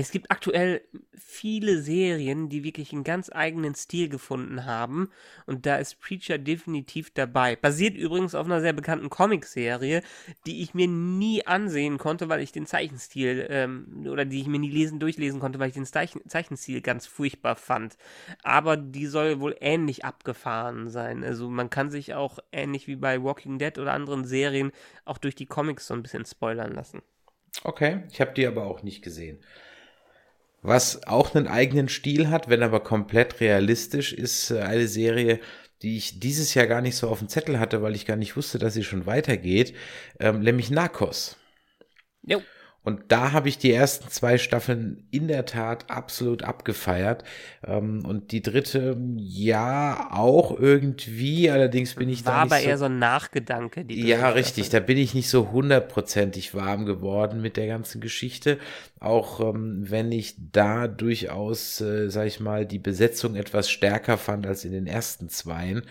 es gibt aktuell viele Serien, die wirklich einen ganz eigenen Stil gefunden haben. Und da ist Preacher definitiv dabei. Basiert übrigens auf einer sehr bekannten Comicserie, die ich mir nie ansehen konnte, weil ich den Zeichenstil, ähm, oder die ich mir nie lesen, durchlesen konnte, weil ich den Zeichen Zeichenstil ganz furchtbar fand. Aber die soll wohl ähnlich abgefahren sein. Also man kann sich auch ähnlich wie bei Walking Dead oder anderen Serien auch durch die Comics so ein bisschen spoilern lassen. Okay, ich habe die aber auch nicht gesehen. Was auch einen eigenen Stil hat, wenn aber komplett realistisch, ist äh, eine Serie, die ich dieses Jahr gar nicht so auf dem Zettel hatte, weil ich gar nicht wusste, dass sie schon weitergeht, ähm, nämlich Narcos. Jo. Und da habe ich die ersten zwei Staffeln in der Tat absolut abgefeiert. Ähm, und die dritte, ja, auch irgendwie. Allerdings bin ich War da nicht aber so, eher so ein Nachgedanke. Die ja, richtig. Da bin ich nicht so hundertprozentig warm geworden mit der ganzen Geschichte. Auch ähm, wenn ich da durchaus, äh, sag ich mal, die Besetzung etwas stärker fand als in den ersten zweien.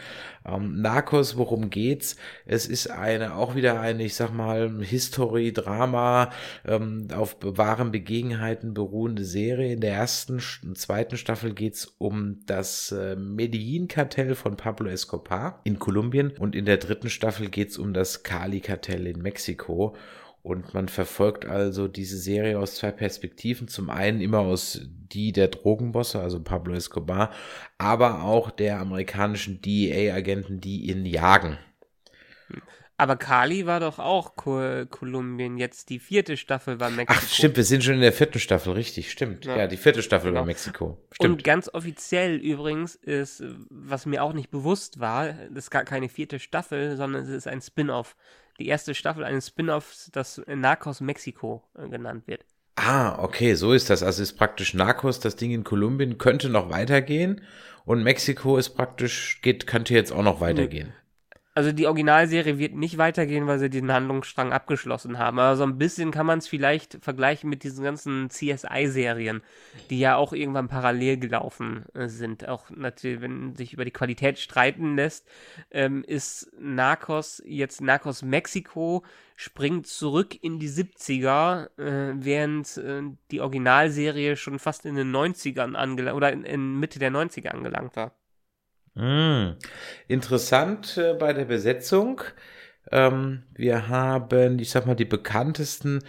Ähm, Narcos, worum geht's? Es ist eine, auch wieder eine, ich sag mal, History, Drama, ähm, auf wahren Begebenheiten beruhende Serie. In der ersten und zweiten Staffel geht's um das äh, Medellin-Kartell von Pablo Escobar in Kolumbien und in der dritten Staffel geht's um das Cali-Kartell in Mexiko. Und man verfolgt also diese Serie aus zwei Perspektiven. Zum einen immer aus die der Drogenbosse, also Pablo Escobar, aber auch der amerikanischen DEA-Agenten, die ihn jagen. Aber Kali war doch auch Kolumbien. Jetzt die vierte Staffel war Mexiko. Ach, stimmt, wir sind schon in der vierten Staffel, richtig, stimmt. Ja, ja die vierte Staffel genau. war Mexiko. Stimmt. Und ganz offiziell übrigens ist, was mir auch nicht bewusst war, das ist gar keine vierte Staffel, sondern es ist ein Spin-off die erste Staffel eines Spin-offs, das Narcos Mexiko äh, genannt wird. Ah, okay, so ist das. Also ist praktisch Narcos, das Ding in Kolumbien, könnte noch weitergehen und Mexiko ist praktisch, geht, könnte jetzt auch noch weitergehen. Also die Originalserie wird nicht weitergehen, weil sie den Handlungsstrang abgeschlossen haben. Aber so ein bisschen kann man es vielleicht vergleichen mit diesen ganzen CSI-Serien, die ja auch irgendwann parallel gelaufen äh, sind. Auch natürlich, wenn sich über die Qualität streiten lässt, ähm, ist Narcos jetzt Narcos Mexiko springt zurück in die 70er, äh, während äh, die Originalserie schon fast in den 90ern angelangt oder in, in Mitte der 90er angelangt war. Mm. Interessant äh, bei der Besetzung. Ähm, wir haben, ich sag mal, die bekanntesten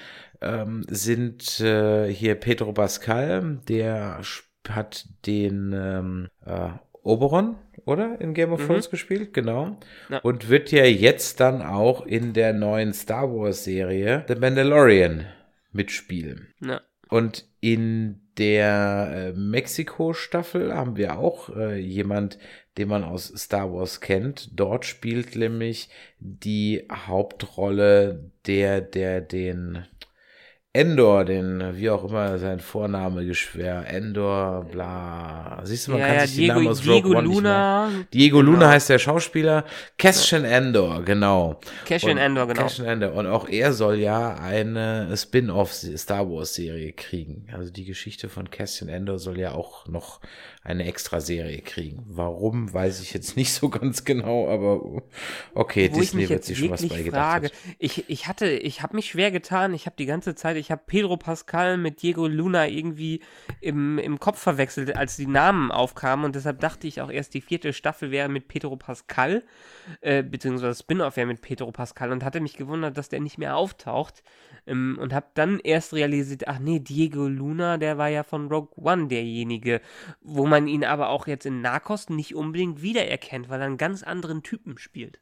ähm, sind äh, hier Pedro Pascal, der hat den ähm, äh, Oberon, oder? In Game of mhm. Thrones mhm. gespielt, genau. Ja. Und wird ja jetzt dann auch in der neuen Star Wars Serie The Mandalorian mitspielen. Ja. Und in der äh, Mexiko-Staffel haben wir auch äh, jemand, den man aus Star Wars kennt. Dort spielt nämlich die Hauptrolle der, der den Endor, den, wie auch immer sein Vorname geschwer, Endor, bla. Siehst du, man ja, kann ja, sich Diego, die Namen aus Diego Rogue One Luna. Nicht mehr. Diego genau. Luna heißt der Schauspieler. Cassian Endor, genau. Cassian Endor, genau. Cassian Endor. Und auch er soll ja eine Spin-off Star Wars Serie kriegen. Also die Geschichte von Cassian Endor soll ja auch noch eine Extra-Serie kriegen. Warum, weiß ich jetzt nicht so ganz genau, aber okay, Wo Disney wird sich schon was bei gedacht. Ich, ich hatte, ich habe mich schwer getan, ich habe die ganze Zeit, ich habe Pedro Pascal mit Diego Luna irgendwie im, im Kopf verwechselt, als die Namen aufkamen. Und deshalb dachte ich auch erst, die vierte Staffel wäre mit Pedro Pascal, äh, beziehungsweise Spin-off wäre mit Pedro Pascal. Und hatte mich gewundert, dass der nicht mehr auftaucht. Ähm, und habe dann erst realisiert, ach nee, Diego Luna, der war ja von Rogue One derjenige, wo man ihn aber auch jetzt in Narcos nicht unbedingt wiedererkennt, weil er einen ganz anderen Typen spielt.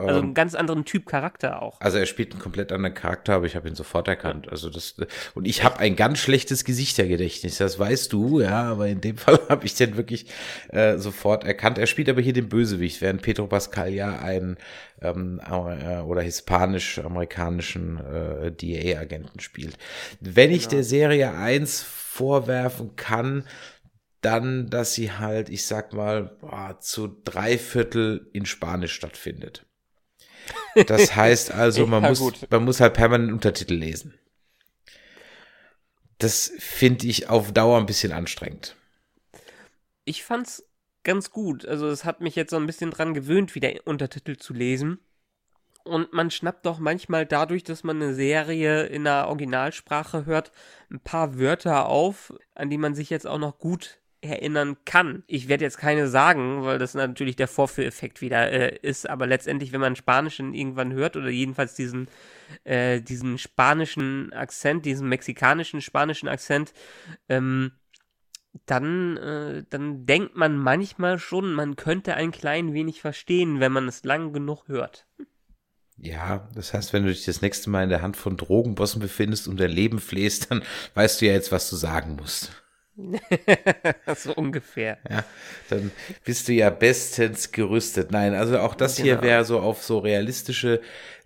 Also einen ähm, ganz anderen Typ Charakter auch. Also er spielt einen komplett anderen Charakter, aber ich habe ihn sofort erkannt. Ja. Also das und ich habe ein ganz schlechtes Gesichtergedächtnis, das weißt du, ja, aber in dem Fall habe ich den wirklich äh, sofort erkannt. Er spielt aber hier den Bösewicht, während Pedro Pascal ja einen ähm, äh, oder hispanisch-amerikanischen äh, DA-Agenten spielt. Wenn ich ja. der Serie eins vorwerfen kann, dann, dass sie halt, ich sag mal, boah, zu drei Viertel in Spanisch stattfindet. Das heißt also, man, ja, muss, man muss halt permanent Untertitel lesen. Das finde ich auf Dauer ein bisschen anstrengend. Ich fand's ganz gut. Also es hat mich jetzt so ein bisschen dran gewöhnt, wieder Untertitel zu lesen. Und man schnappt doch manchmal dadurch, dass man eine Serie in der Originalsprache hört, ein paar Wörter auf, an die man sich jetzt auch noch gut erinnern kann. Ich werde jetzt keine sagen, weil das natürlich der Vorführeffekt wieder äh, ist, aber letztendlich, wenn man Spanischen irgendwann hört oder jedenfalls diesen, äh, diesen spanischen Akzent, diesen mexikanischen spanischen Akzent, ähm, dann, äh, dann denkt man manchmal schon, man könnte ein klein wenig verstehen, wenn man es lang genug hört. Ja, das heißt, wenn du dich das nächste Mal in der Hand von Drogenbossen befindest und dein Leben flehst, dann weißt du ja jetzt, was du sagen musst. so ungefähr. Ja, dann bist du ja bestens gerüstet. Nein, also auch das genau. hier wäre so auf so realistische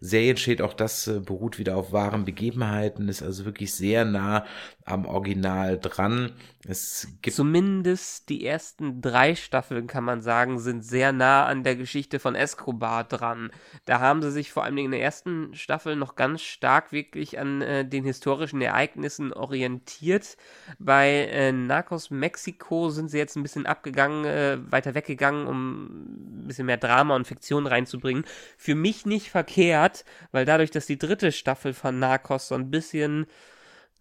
Serien steht, auch das äh, beruht wieder auf wahren Begebenheiten, ist also wirklich sehr nah am Original dran. Es gibt Zumindest die ersten drei Staffeln, kann man sagen, sind sehr nah an der Geschichte von Escobar dran. Da haben sie sich vor allem in der ersten Staffel noch ganz stark wirklich an äh, den historischen Ereignissen orientiert. Bei äh, Narcos Mexiko sind sie jetzt ein bisschen abgegangen, äh, weiter weggegangen, um ein bisschen mehr Drama und Fiktion reinzubringen. Für mich nicht verkehrt, weil dadurch, dass die dritte Staffel von Narcos so ein bisschen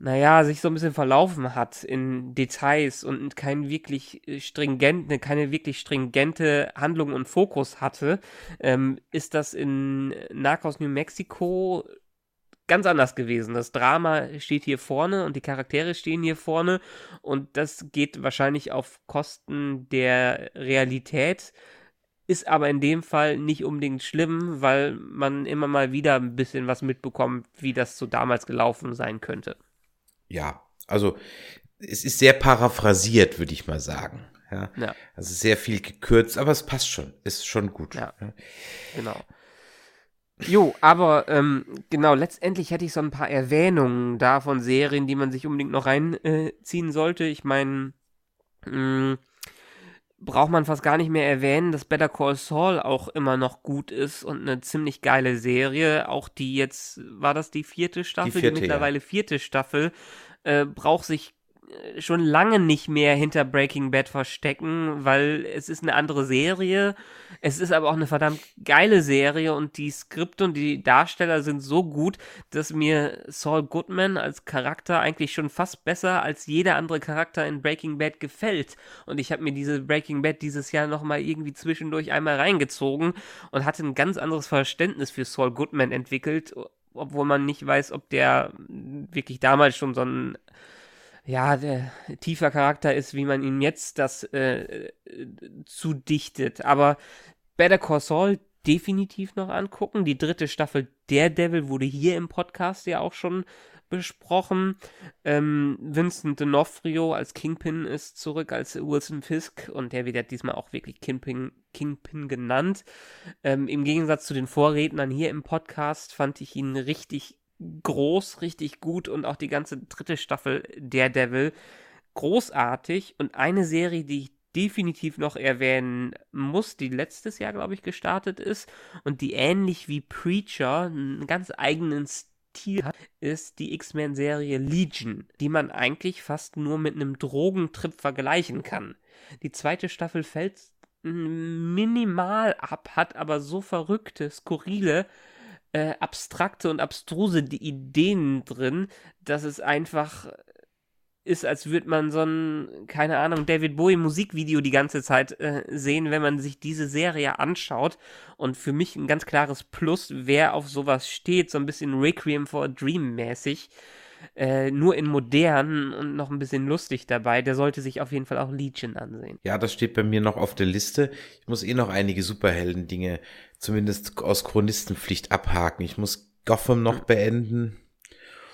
naja, sich so ein bisschen verlaufen hat in Details und kein wirklich äh, stringent, keine wirklich stringente Handlung und Fokus hatte, ähm, ist das in Narcos New Mexico ganz anders gewesen. Das Drama steht hier vorne und die Charaktere stehen hier vorne und das geht wahrscheinlich auf Kosten der Realität, ist aber in dem Fall nicht unbedingt schlimm, weil man immer mal wieder ein bisschen was mitbekommt, wie das so damals gelaufen sein könnte ja, also es ist sehr paraphrasiert, würde ich mal sagen. Ja? ja. Also sehr viel gekürzt, aber es passt schon. Ist schon gut. Ja. ja. Genau. Jo, aber ähm, genau, letztendlich hätte ich so ein paar Erwähnungen da von Serien, die man sich unbedingt noch reinziehen äh, sollte. Ich meine, mm, braucht man fast gar nicht mehr erwähnen, dass Better Call Saul auch immer noch gut ist und eine ziemlich geile Serie. Auch die jetzt, war das die vierte Staffel? Die, vierte, die mittlerweile ja. vierte Staffel, äh, braucht sich schon lange nicht mehr hinter Breaking Bad verstecken, weil es ist eine andere Serie. Es ist aber auch eine verdammt geile Serie und die Skripte und die Darsteller sind so gut, dass mir Saul Goodman als Charakter eigentlich schon fast besser als jeder andere Charakter in Breaking Bad gefällt. Und ich habe mir diese Breaking Bad dieses Jahr nochmal irgendwie zwischendurch einmal reingezogen und hatte ein ganz anderes Verständnis für Saul Goodman entwickelt, obwohl man nicht weiß, ob der wirklich damals schon so ein ja, der tiefer Charakter ist, wie man ihm jetzt das äh, zudichtet. Aber Better Call Saul definitiv noch angucken. Die dritte Staffel Daredevil wurde hier im Podcast ja auch schon besprochen. Ähm, Vincent D'Onofrio als Kingpin ist zurück als Wilson Fisk und der wird diesmal auch wirklich Kingpin, Kingpin genannt. Ähm, Im Gegensatz zu den Vorrednern hier im Podcast fand ich ihn richtig groß, richtig gut und auch die ganze dritte Staffel Daredevil großartig und eine Serie, die ich definitiv noch erwähnen muss, die letztes Jahr, glaube ich, gestartet ist und die ähnlich wie Preacher einen ganz eigenen Stil hat, ist die X-Men-Serie Legion, die man eigentlich fast nur mit einem Drogentrip vergleichen kann. Die zweite Staffel fällt minimal ab, hat aber so verrückte, skurrile äh, abstrakte und abstruse Ideen drin, dass es einfach ist, als würde man so ein, keine Ahnung, David Bowie Musikvideo die ganze Zeit äh, sehen, wenn man sich diese Serie anschaut. Und für mich ein ganz klares Plus, wer auf sowas steht, so ein bisschen Requiem for a Dream mäßig. Äh, nur in modern und noch ein bisschen lustig dabei, der sollte sich auf jeden Fall auch Legion ansehen. Ja, das steht bei mir noch auf der Liste. Ich muss eh noch einige Superhelden-Dinge zumindest aus Chronistenpflicht abhaken. Ich muss Gotham noch hm. beenden.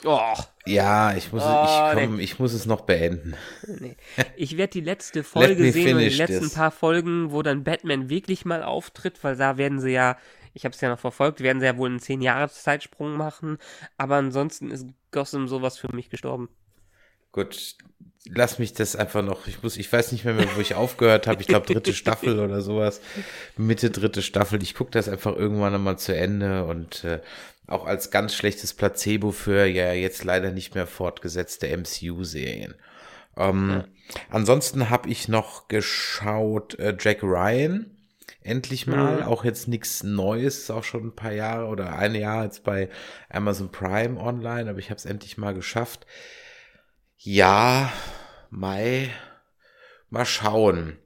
Oh. Ja, ich muss, oh, ich, komm, nee. ich muss es noch beenden. Nee. Ich werde die letzte Folge sehen und die letzten this. paar Folgen, wo dann Batman wirklich mal auftritt, weil da werden sie ja, ich habe es ja noch verfolgt, werden sie ja wohl einen 10 Jahres Zeitsprung machen, aber ansonsten ist Gotham sowas für mich gestorben. Gut, lass mich das einfach noch. Ich muss, ich weiß nicht mehr, wo ich aufgehört habe. Ich glaube dritte Staffel oder sowas, Mitte dritte Staffel. Ich gucke das einfach irgendwann einmal zu Ende und äh, auch als ganz schlechtes Placebo für ja jetzt leider nicht mehr fortgesetzte MCU-Serien. Ähm, ja. Ansonsten habe ich noch geschaut äh, Jack Ryan. Endlich mal, mhm. auch jetzt nichts Neues, ist auch schon ein paar Jahre oder ein Jahr jetzt bei Amazon Prime online, aber ich habe es endlich mal geschafft. Ja, Mai, mal schauen.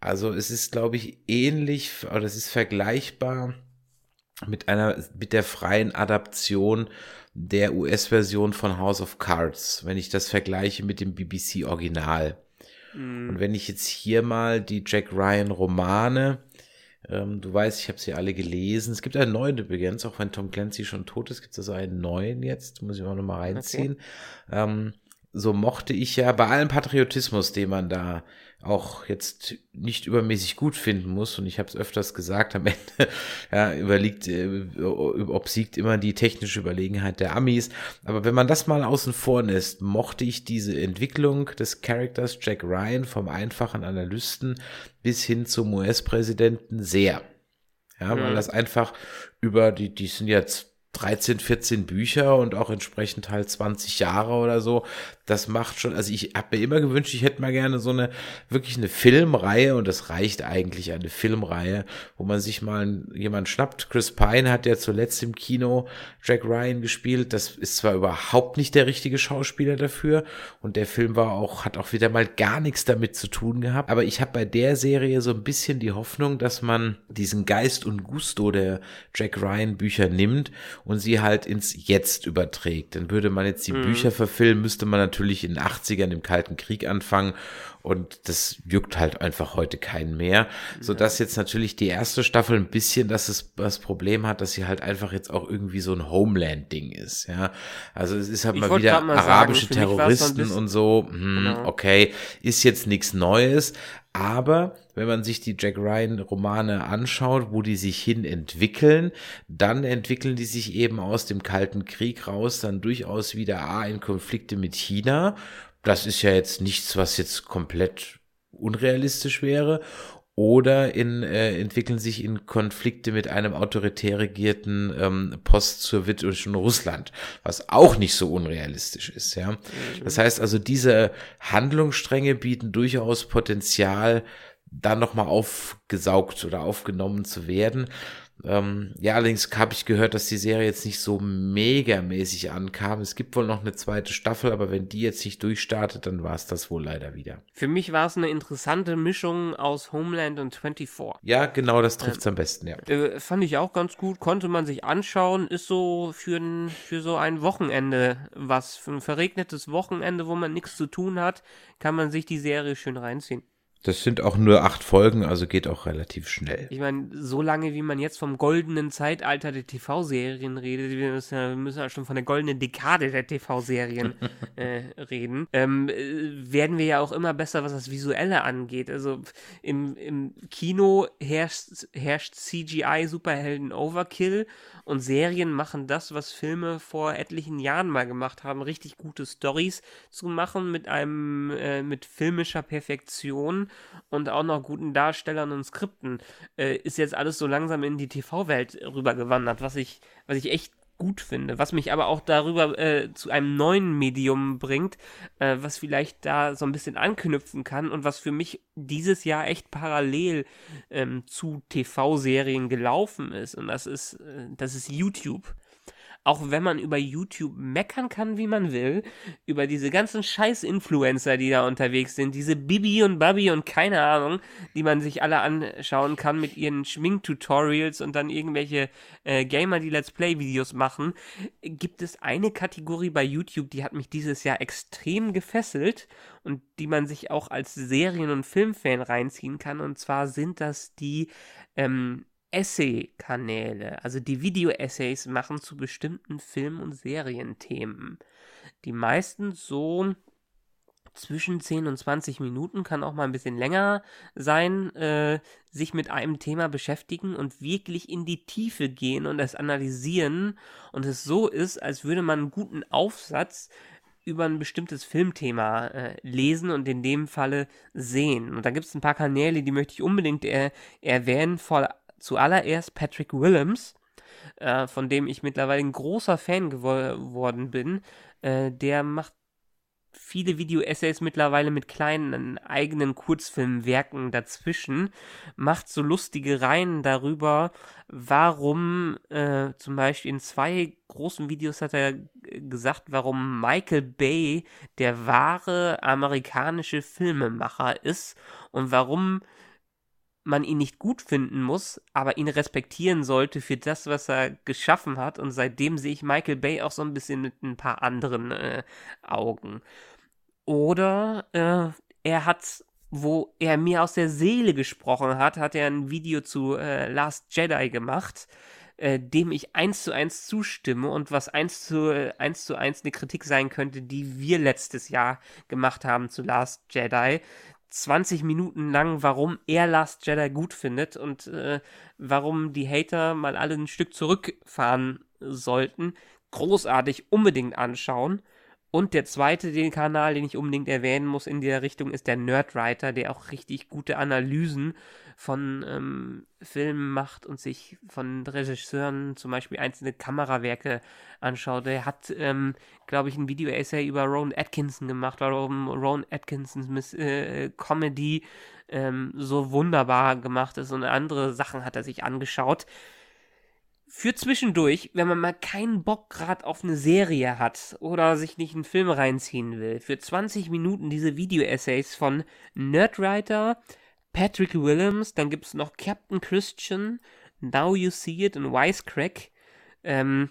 Also es ist, glaube ich, ähnlich, oder es ist vergleichbar mit einer, mit der freien Adaption der US-Version von House of Cards, wenn ich das vergleiche mit dem BBC-Original. Mm. Und wenn ich jetzt hier mal die Jack Ryan Romane, ähm, du weißt, ich habe sie alle gelesen. Es gibt einen neuen übrigens, auch wenn Tom Clancy schon tot ist, gibt es also einen neuen jetzt, muss ich auch noch mal reinziehen. Okay. Ähm, so mochte ich ja bei allem Patriotismus, den man da auch jetzt nicht übermäßig gut finden muss, und ich habe es öfters gesagt, am Ende ja, überliegt, äh, obsiegt immer die technische Überlegenheit der Amis. Aber wenn man das mal außen vor lässt, mochte ich diese Entwicklung des Charakters Jack Ryan vom einfachen Analysten bis hin zum US-Präsidenten sehr. Ja, weil mhm. das einfach über die, die sind jetzt 13, 14 Bücher und auch entsprechend halt 20 Jahre oder so. Das macht schon, also ich habe mir immer gewünscht, ich hätte mal gerne so eine, wirklich eine Filmreihe und das reicht eigentlich eine Filmreihe, wo man sich mal jemand schnappt. Chris Pine hat ja zuletzt im Kino Jack Ryan gespielt. Das ist zwar überhaupt nicht der richtige Schauspieler dafür und der Film war auch, hat auch wieder mal gar nichts damit zu tun gehabt. Aber ich habe bei der Serie so ein bisschen die Hoffnung, dass man diesen Geist und Gusto der Jack Ryan Bücher nimmt und sie halt ins Jetzt überträgt. Dann würde man jetzt die mhm. Bücher verfilmen, müsste man natürlich in den 80ern im Kalten Krieg anfangen und das juckt halt einfach heute keinen mehr, so dass jetzt natürlich die erste Staffel ein bisschen das ist das Problem hat, dass sie halt einfach jetzt auch irgendwie so ein Homeland Ding ist, ja. Also es ist halt ich mal wieder mal arabische sagen, Terroristen und so, hm, genau. okay, ist jetzt nichts Neues, aber wenn man sich die Jack Ryan Romane anschaut, wo die sich hin entwickeln, dann entwickeln die sich eben aus dem Kalten Krieg raus, dann durchaus wieder A in Konflikte mit China. Das ist ja jetzt nichts, was jetzt komplett unrealistisch wäre. oder in, äh, entwickeln sich in Konflikte mit einem autoritär regierten ähm, post-sowjetischen Russland, was auch nicht so unrealistisch ist. Ja, das heißt also, diese Handlungsstränge bieten durchaus Potenzial, dann nochmal aufgesaugt oder aufgenommen zu werden. Ähm, ja, allerdings habe ich gehört, dass die Serie jetzt nicht so megamäßig ankam. Es gibt wohl noch eine zweite Staffel, aber wenn die jetzt nicht durchstartet, dann war es das wohl leider wieder. Für mich war es eine interessante Mischung aus Homeland und 24. Ja, genau, das trifft es ähm, am besten, ja. Äh, fand ich auch ganz gut, konnte man sich anschauen, ist so für, ein, für so ein Wochenende was, für ein verregnetes Wochenende, wo man nichts zu tun hat, kann man sich die Serie schön reinziehen. Das sind auch nur acht Folgen, also geht auch relativ schnell. Ich meine, so lange wie man jetzt vom goldenen Zeitalter der TV-Serien redet, wir müssen, ja, wir müssen ja schon von der goldenen Dekade der TV-Serien äh, reden, ähm, äh, werden wir ja auch immer besser, was das Visuelle angeht. Also im, im Kino herrscht, herrscht CGI-Superhelden-Overkill und Serien machen das, was Filme vor etlichen Jahren mal gemacht haben, richtig gute Stories zu machen mit einem, äh, mit filmischer Perfektion und auch noch guten Darstellern und Skripten, äh, ist jetzt alles so langsam in die TV-Welt rübergewandert, was ich, was ich echt gut finde, was mich aber auch darüber äh, zu einem neuen Medium bringt, äh, was vielleicht da so ein bisschen anknüpfen kann und was für mich dieses Jahr echt parallel ähm, zu TV-Serien gelaufen ist. Und das ist, äh, das ist YouTube auch wenn man über YouTube meckern kann, wie man will, über diese ganzen Scheiß-Influencer, die da unterwegs sind, diese Bibi und Babi und keine Ahnung, die man sich alle anschauen kann mit ihren Schminktutorials und dann irgendwelche äh, Gamer, die Let's Play-Videos machen, gibt es eine Kategorie bei YouTube, die hat mich dieses Jahr extrem gefesselt und die man sich auch als Serien- und Filmfan reinziehen kann. Und zwar sind das die ähm, Essay-Kanäle, also die Video-Essays machen zu bestimmten Film- und Serienthemen. Die meisten so zwischen 10 und 20 Minuten, kann auch mal ein bisschen länger sein, äh, sich mit einem Thema beschäftigen und wirklich in die Tiefe gehen und es analysieren und es so ist, als würde man einen guten Aufsatz über ein bestimmtes Filmthema äh, lesen und in dem Falle sehen. Und da gibt es ein paar Kanäle, die möchte ich unbedingt er erwähnen, vor zuallererst Patrick Willems, äh, von dem ich mittlerweile ein großer Fan geworden bin. Äh, der macht viele Video-Essays mittlerweile mit kleinen eigenen Kurzfilmwerken dazwischen, macht so lustige Reihen darüber, warum äh, zum Beispiel in zwei großen Videos hat er gesagt, warum Michael Bay der wahre amerikanische Filmemacher ist und warum man ihn nicht gut finden muss, aber ihn respektieren sollte für das, was er geschaffen hat. Und seitdem sehe ich Michael Bay auch so ein bisschen mit ein paar anderen äh, Augen. Oder äh, er hat, wo er mir aus der Seele gesprochen hat, hat er ein Video zu äh, Last Jedi gemacht. Äh, dem ich eins zu eins zustimme und was eins zu, äh, eins zu eins eine Kritik sein könnte, die wir letztes Jahr gemacht haben zu Last Jedi. 20 Minuten lang, warum er Last Jedi gut findet und äh, warum die Hater mal alle ein Stück zurückfahren sollten. Großartig unbedingt anschauen. Und der zweite, den Kanal, den ich unbedingt erwähnen muss in der Richtung, ist der Nerdwriter, der auch richtig gute Analysen von ähm, Filmen macht und sich von Regisseuren zum Beispiel einzelne Kamerawerke anschaut. Er hat, ähm, glaube ich, ein Video-Essay über Rowan Atkinson gemacht, warum Rowan Atkinsons äh, Comedy ähm, so wunderbar gemacht ist und andere Sachen hat er sich angeschaut für zwischendurch, wenn man mal keinen Bock gerade auf eine Serie hat oder sich nicht einen Film reinziehen will, für 20 Minuten diese Video-Essays von Nerdwriter, Patrick Willems, dann gibt es noch Captain Christian, Now You See It und Wisecrack. Ähm,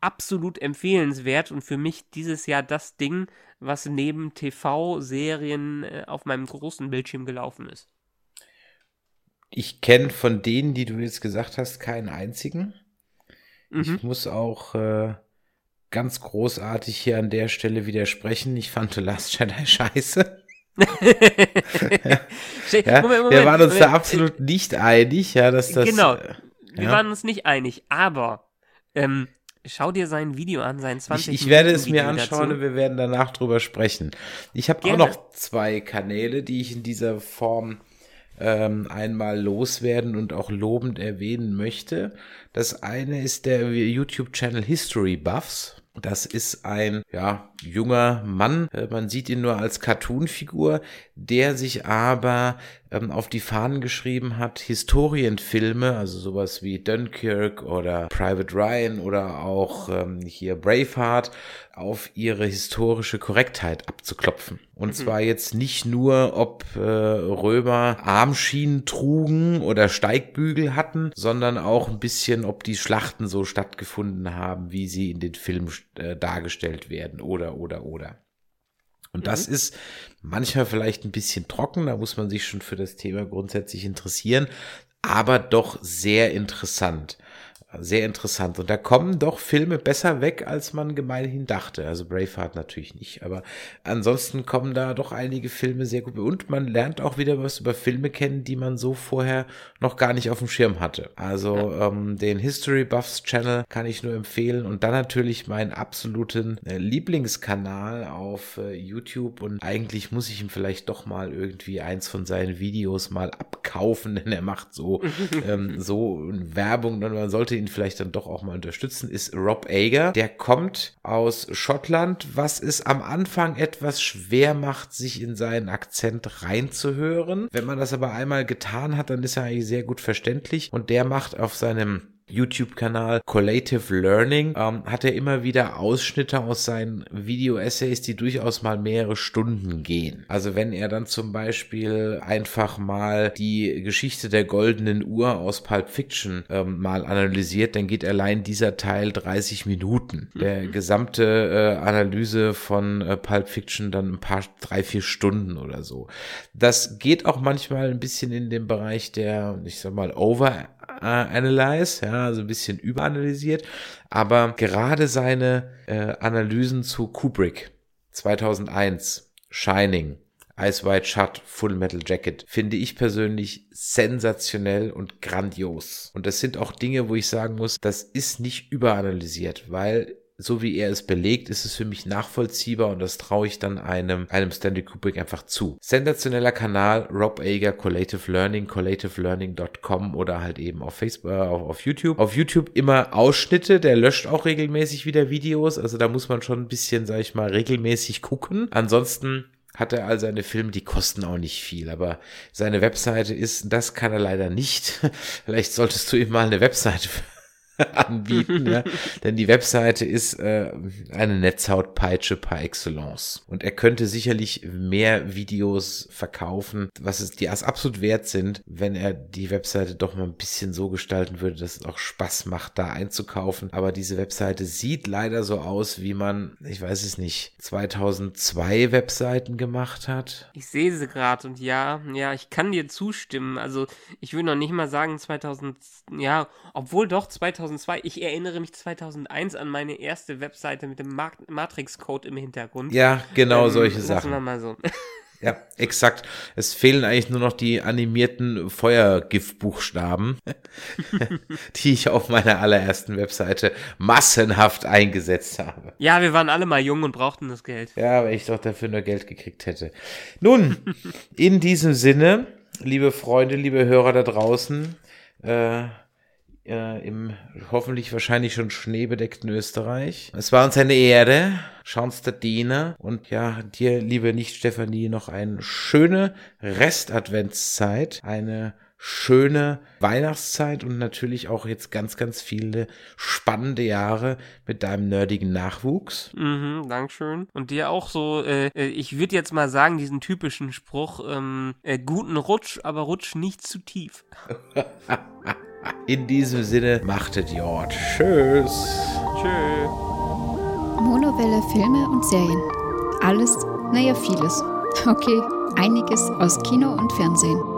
absolut empfehlenswert und für mich dieses Jahr das Ding, was neben TV-Serien äh, auf meinem großen Bildschirm gelaufen ist. Ich kenne von denen, die du jetzt gesagt hast, keinen einzigen. Mhm. Ich muss auch äh, ganz großartig hier an der Stelle widersprechen. Ich fand The Last Jedi scheiße. Ja, Moment, Moment, wir waren uns Moment. da absolut nicht einig, ja, dass das. Genau, äh, wir waren uns nicht einig, aber ähm, schau dir sein Video an, sein 20 Ich, ich werde es mir anschauen dazu. und wir werden danach drüber sprechen. Ich habe auch noch zwei Kanäle, die ich in dieser Form ähm, einmal loswerden und auch lobend erwähnen möchte. Das eine ist der YouTube-Channel History Buffs. Das ist ein ja, junger Mann, äh, man sieht ihn nur als Cartoonfigur, der sich aber ähm, auf die Fahnen geschrieben hat, Historienfilme, also sowas wie Dunkirk oder Private Ryan oder auch ähm, hier Braveheart, auf ihre historische Korrektheit abzuklopfen. Und mhm. zwar jetzt nicht nur, ob äh, Römer Armschienen trugen oder Steigbügel hatten, sondern auch ein bisschen, ob die Schlachten so stattgefunden haben, wie sie in den Filmen äh, dargestellt werden oder, oder, oder. Und das mhm. ist manchmal vielleicht ein bisschen trocken, da muss man sich schon für das Thema grundsätzlich interessieren, aber doch sehr interessant sehr interessant. Und da kommen doch Filme besser weg, als man gemeinhin dachte. Also Braveheart natürlich nicht, aber ansonsten kommen da doch einige Filme sehr gut. Und man lernt auch wieder was über Filme kennen, die man so vorher noch gar nicht auf dem Schirm hatte. Also ja. ähm, den History Buffs Channel kann ich nur empfehlen. Und dann natürlich meinen absoluten äh, Lieblingskanal auf äh, YouTube. Und eigentlich muss ich ihm vielleicht doch mal irgendwie eins von seinen Videos mal abkaufen, denn er macht so, ähm, so Werbung. Man sollte ihn ihn vielleicht dann doch auch mal unterstützen, ist Rob Ager. Der kommt aus Schottland, was es am Anfang etwas schwer macht, sich in seinen Akzent reinzuhören. Wenn man das aber einmal getan hat, dann ist er eigentlich sehr gut verständlich und der macht auf seinem YouTube-Kanal Collative Learning ähm, hat er immer wieder Ausschnitte aus seinen Video-Essays, die durchaus mal mehrere Stunden gehen. Also wenn er dann zum Beispiel einfach mal die Geschichte der goldenen Uhr aus Pulp Fiction ähm, mal analysiert, dann geht allein dieser Teil 30 Minuten. Mhm. Der gesamte äh, Analyse von äh, Pulp Fiction dann ein paar, drei, vier Stunden oder so. Das geht auch manchmal ein bisschen in den Bereich der, ich sag mal, Over Analyze, ja, also ein bisschen überanalysiert, aber gerade seine äh, Analysen zu Kubrick 2001, Shining, Ice White Shut, Full Metal Jacket finde ich persönlich sensationell und grandios. Und das sind auch Dinge, wo ich sagen muss, das ist nicht überanalysiert, weil so wie er es belegt, ist es für mich nachvollziehbar und das traue ich dann einem, einem Stanley Kubrick einfach zu. Sensationeller Kanal, Rob Ager, Collative Learning, collativelearning.com oder halt eben auf Facebook, äh, auf, auf YouTube. Auf YouTube immer Ausschnitte, der löscht auch regelmäßig wieder Videos, also da muss man schon ein bisschen, sag ich mal, regelmäßig gucken. Ansonsten hat er all seine Filme, die kosten auch nicht viel, aber seine Webseite ist, das kann er leider nicht. Vielleicht solltest du ihm mal eine Webseite anbieten, ja. denn die Webseite ist äh, eine Netzhautpeitsche par excellence. Und er könnte sicherlich mehr Videos verkaufen, was es die absolut wert sind, wenn er die Webseite doch mal ein bisschen so gestalten würde, dass es auch Spaß macht, da einzukaufen. Aber diese Webseite sieht leider so aus, wie man, ich weiß es nicht, 2002 Webseiten gemacht hat. Ich sehe sie gerade und ja, ja, ich kann dir zustimmen. Also ich würde noch nicht mal sagen 2000, ja, obwohl doch 2000 2002. Ich erinnere mich 2001 an meine erste Webseite mit dem Matrix-Code im Hintergrund. Ja, genau ähm, solche Sachen. Wir mal so. Ja, exakt. Es fehlen eigentlich nur noch die animierten Feuergiftbuchstaben, die ich auf meiner allerersten Webseite massenhaft eingesetzt habe. Ja, wir waren alle mal jung und brauchten das Geld. Ja, weil ich doch dafür nur Geld gekriegt hätte. Nun, in diesem Sinne, liebe Freunde, liebe Hörer da draußen, äh, äh, im hoffentlich wahrscheinlich schon schneebedeckten Österreich. Es war uns eine Ehre. Diener. Und ja, dir, liebe Nicht-Stefanie, noch eine schöne Rest-Adventszeit. Eine schöne Weihnachtszeit und natürlich auch jetzt ganz, ganz viele spannende Jahre mit deinem nerdigen Nachwuchs. Mhm, Dankeschön. Und dir auch so, äh, äh ich würde jetzt mal sagen, diesen typischen Spruch, ähm, äh, guten Rutsch, aber rutsch nicht zu tief. In diesem Sinne, machtet Jord. Tschüss. Tschüss. Monowelle Filme und Serien. Alles, naja, vieles. Okay, einiges aus Kino und Fernsehen.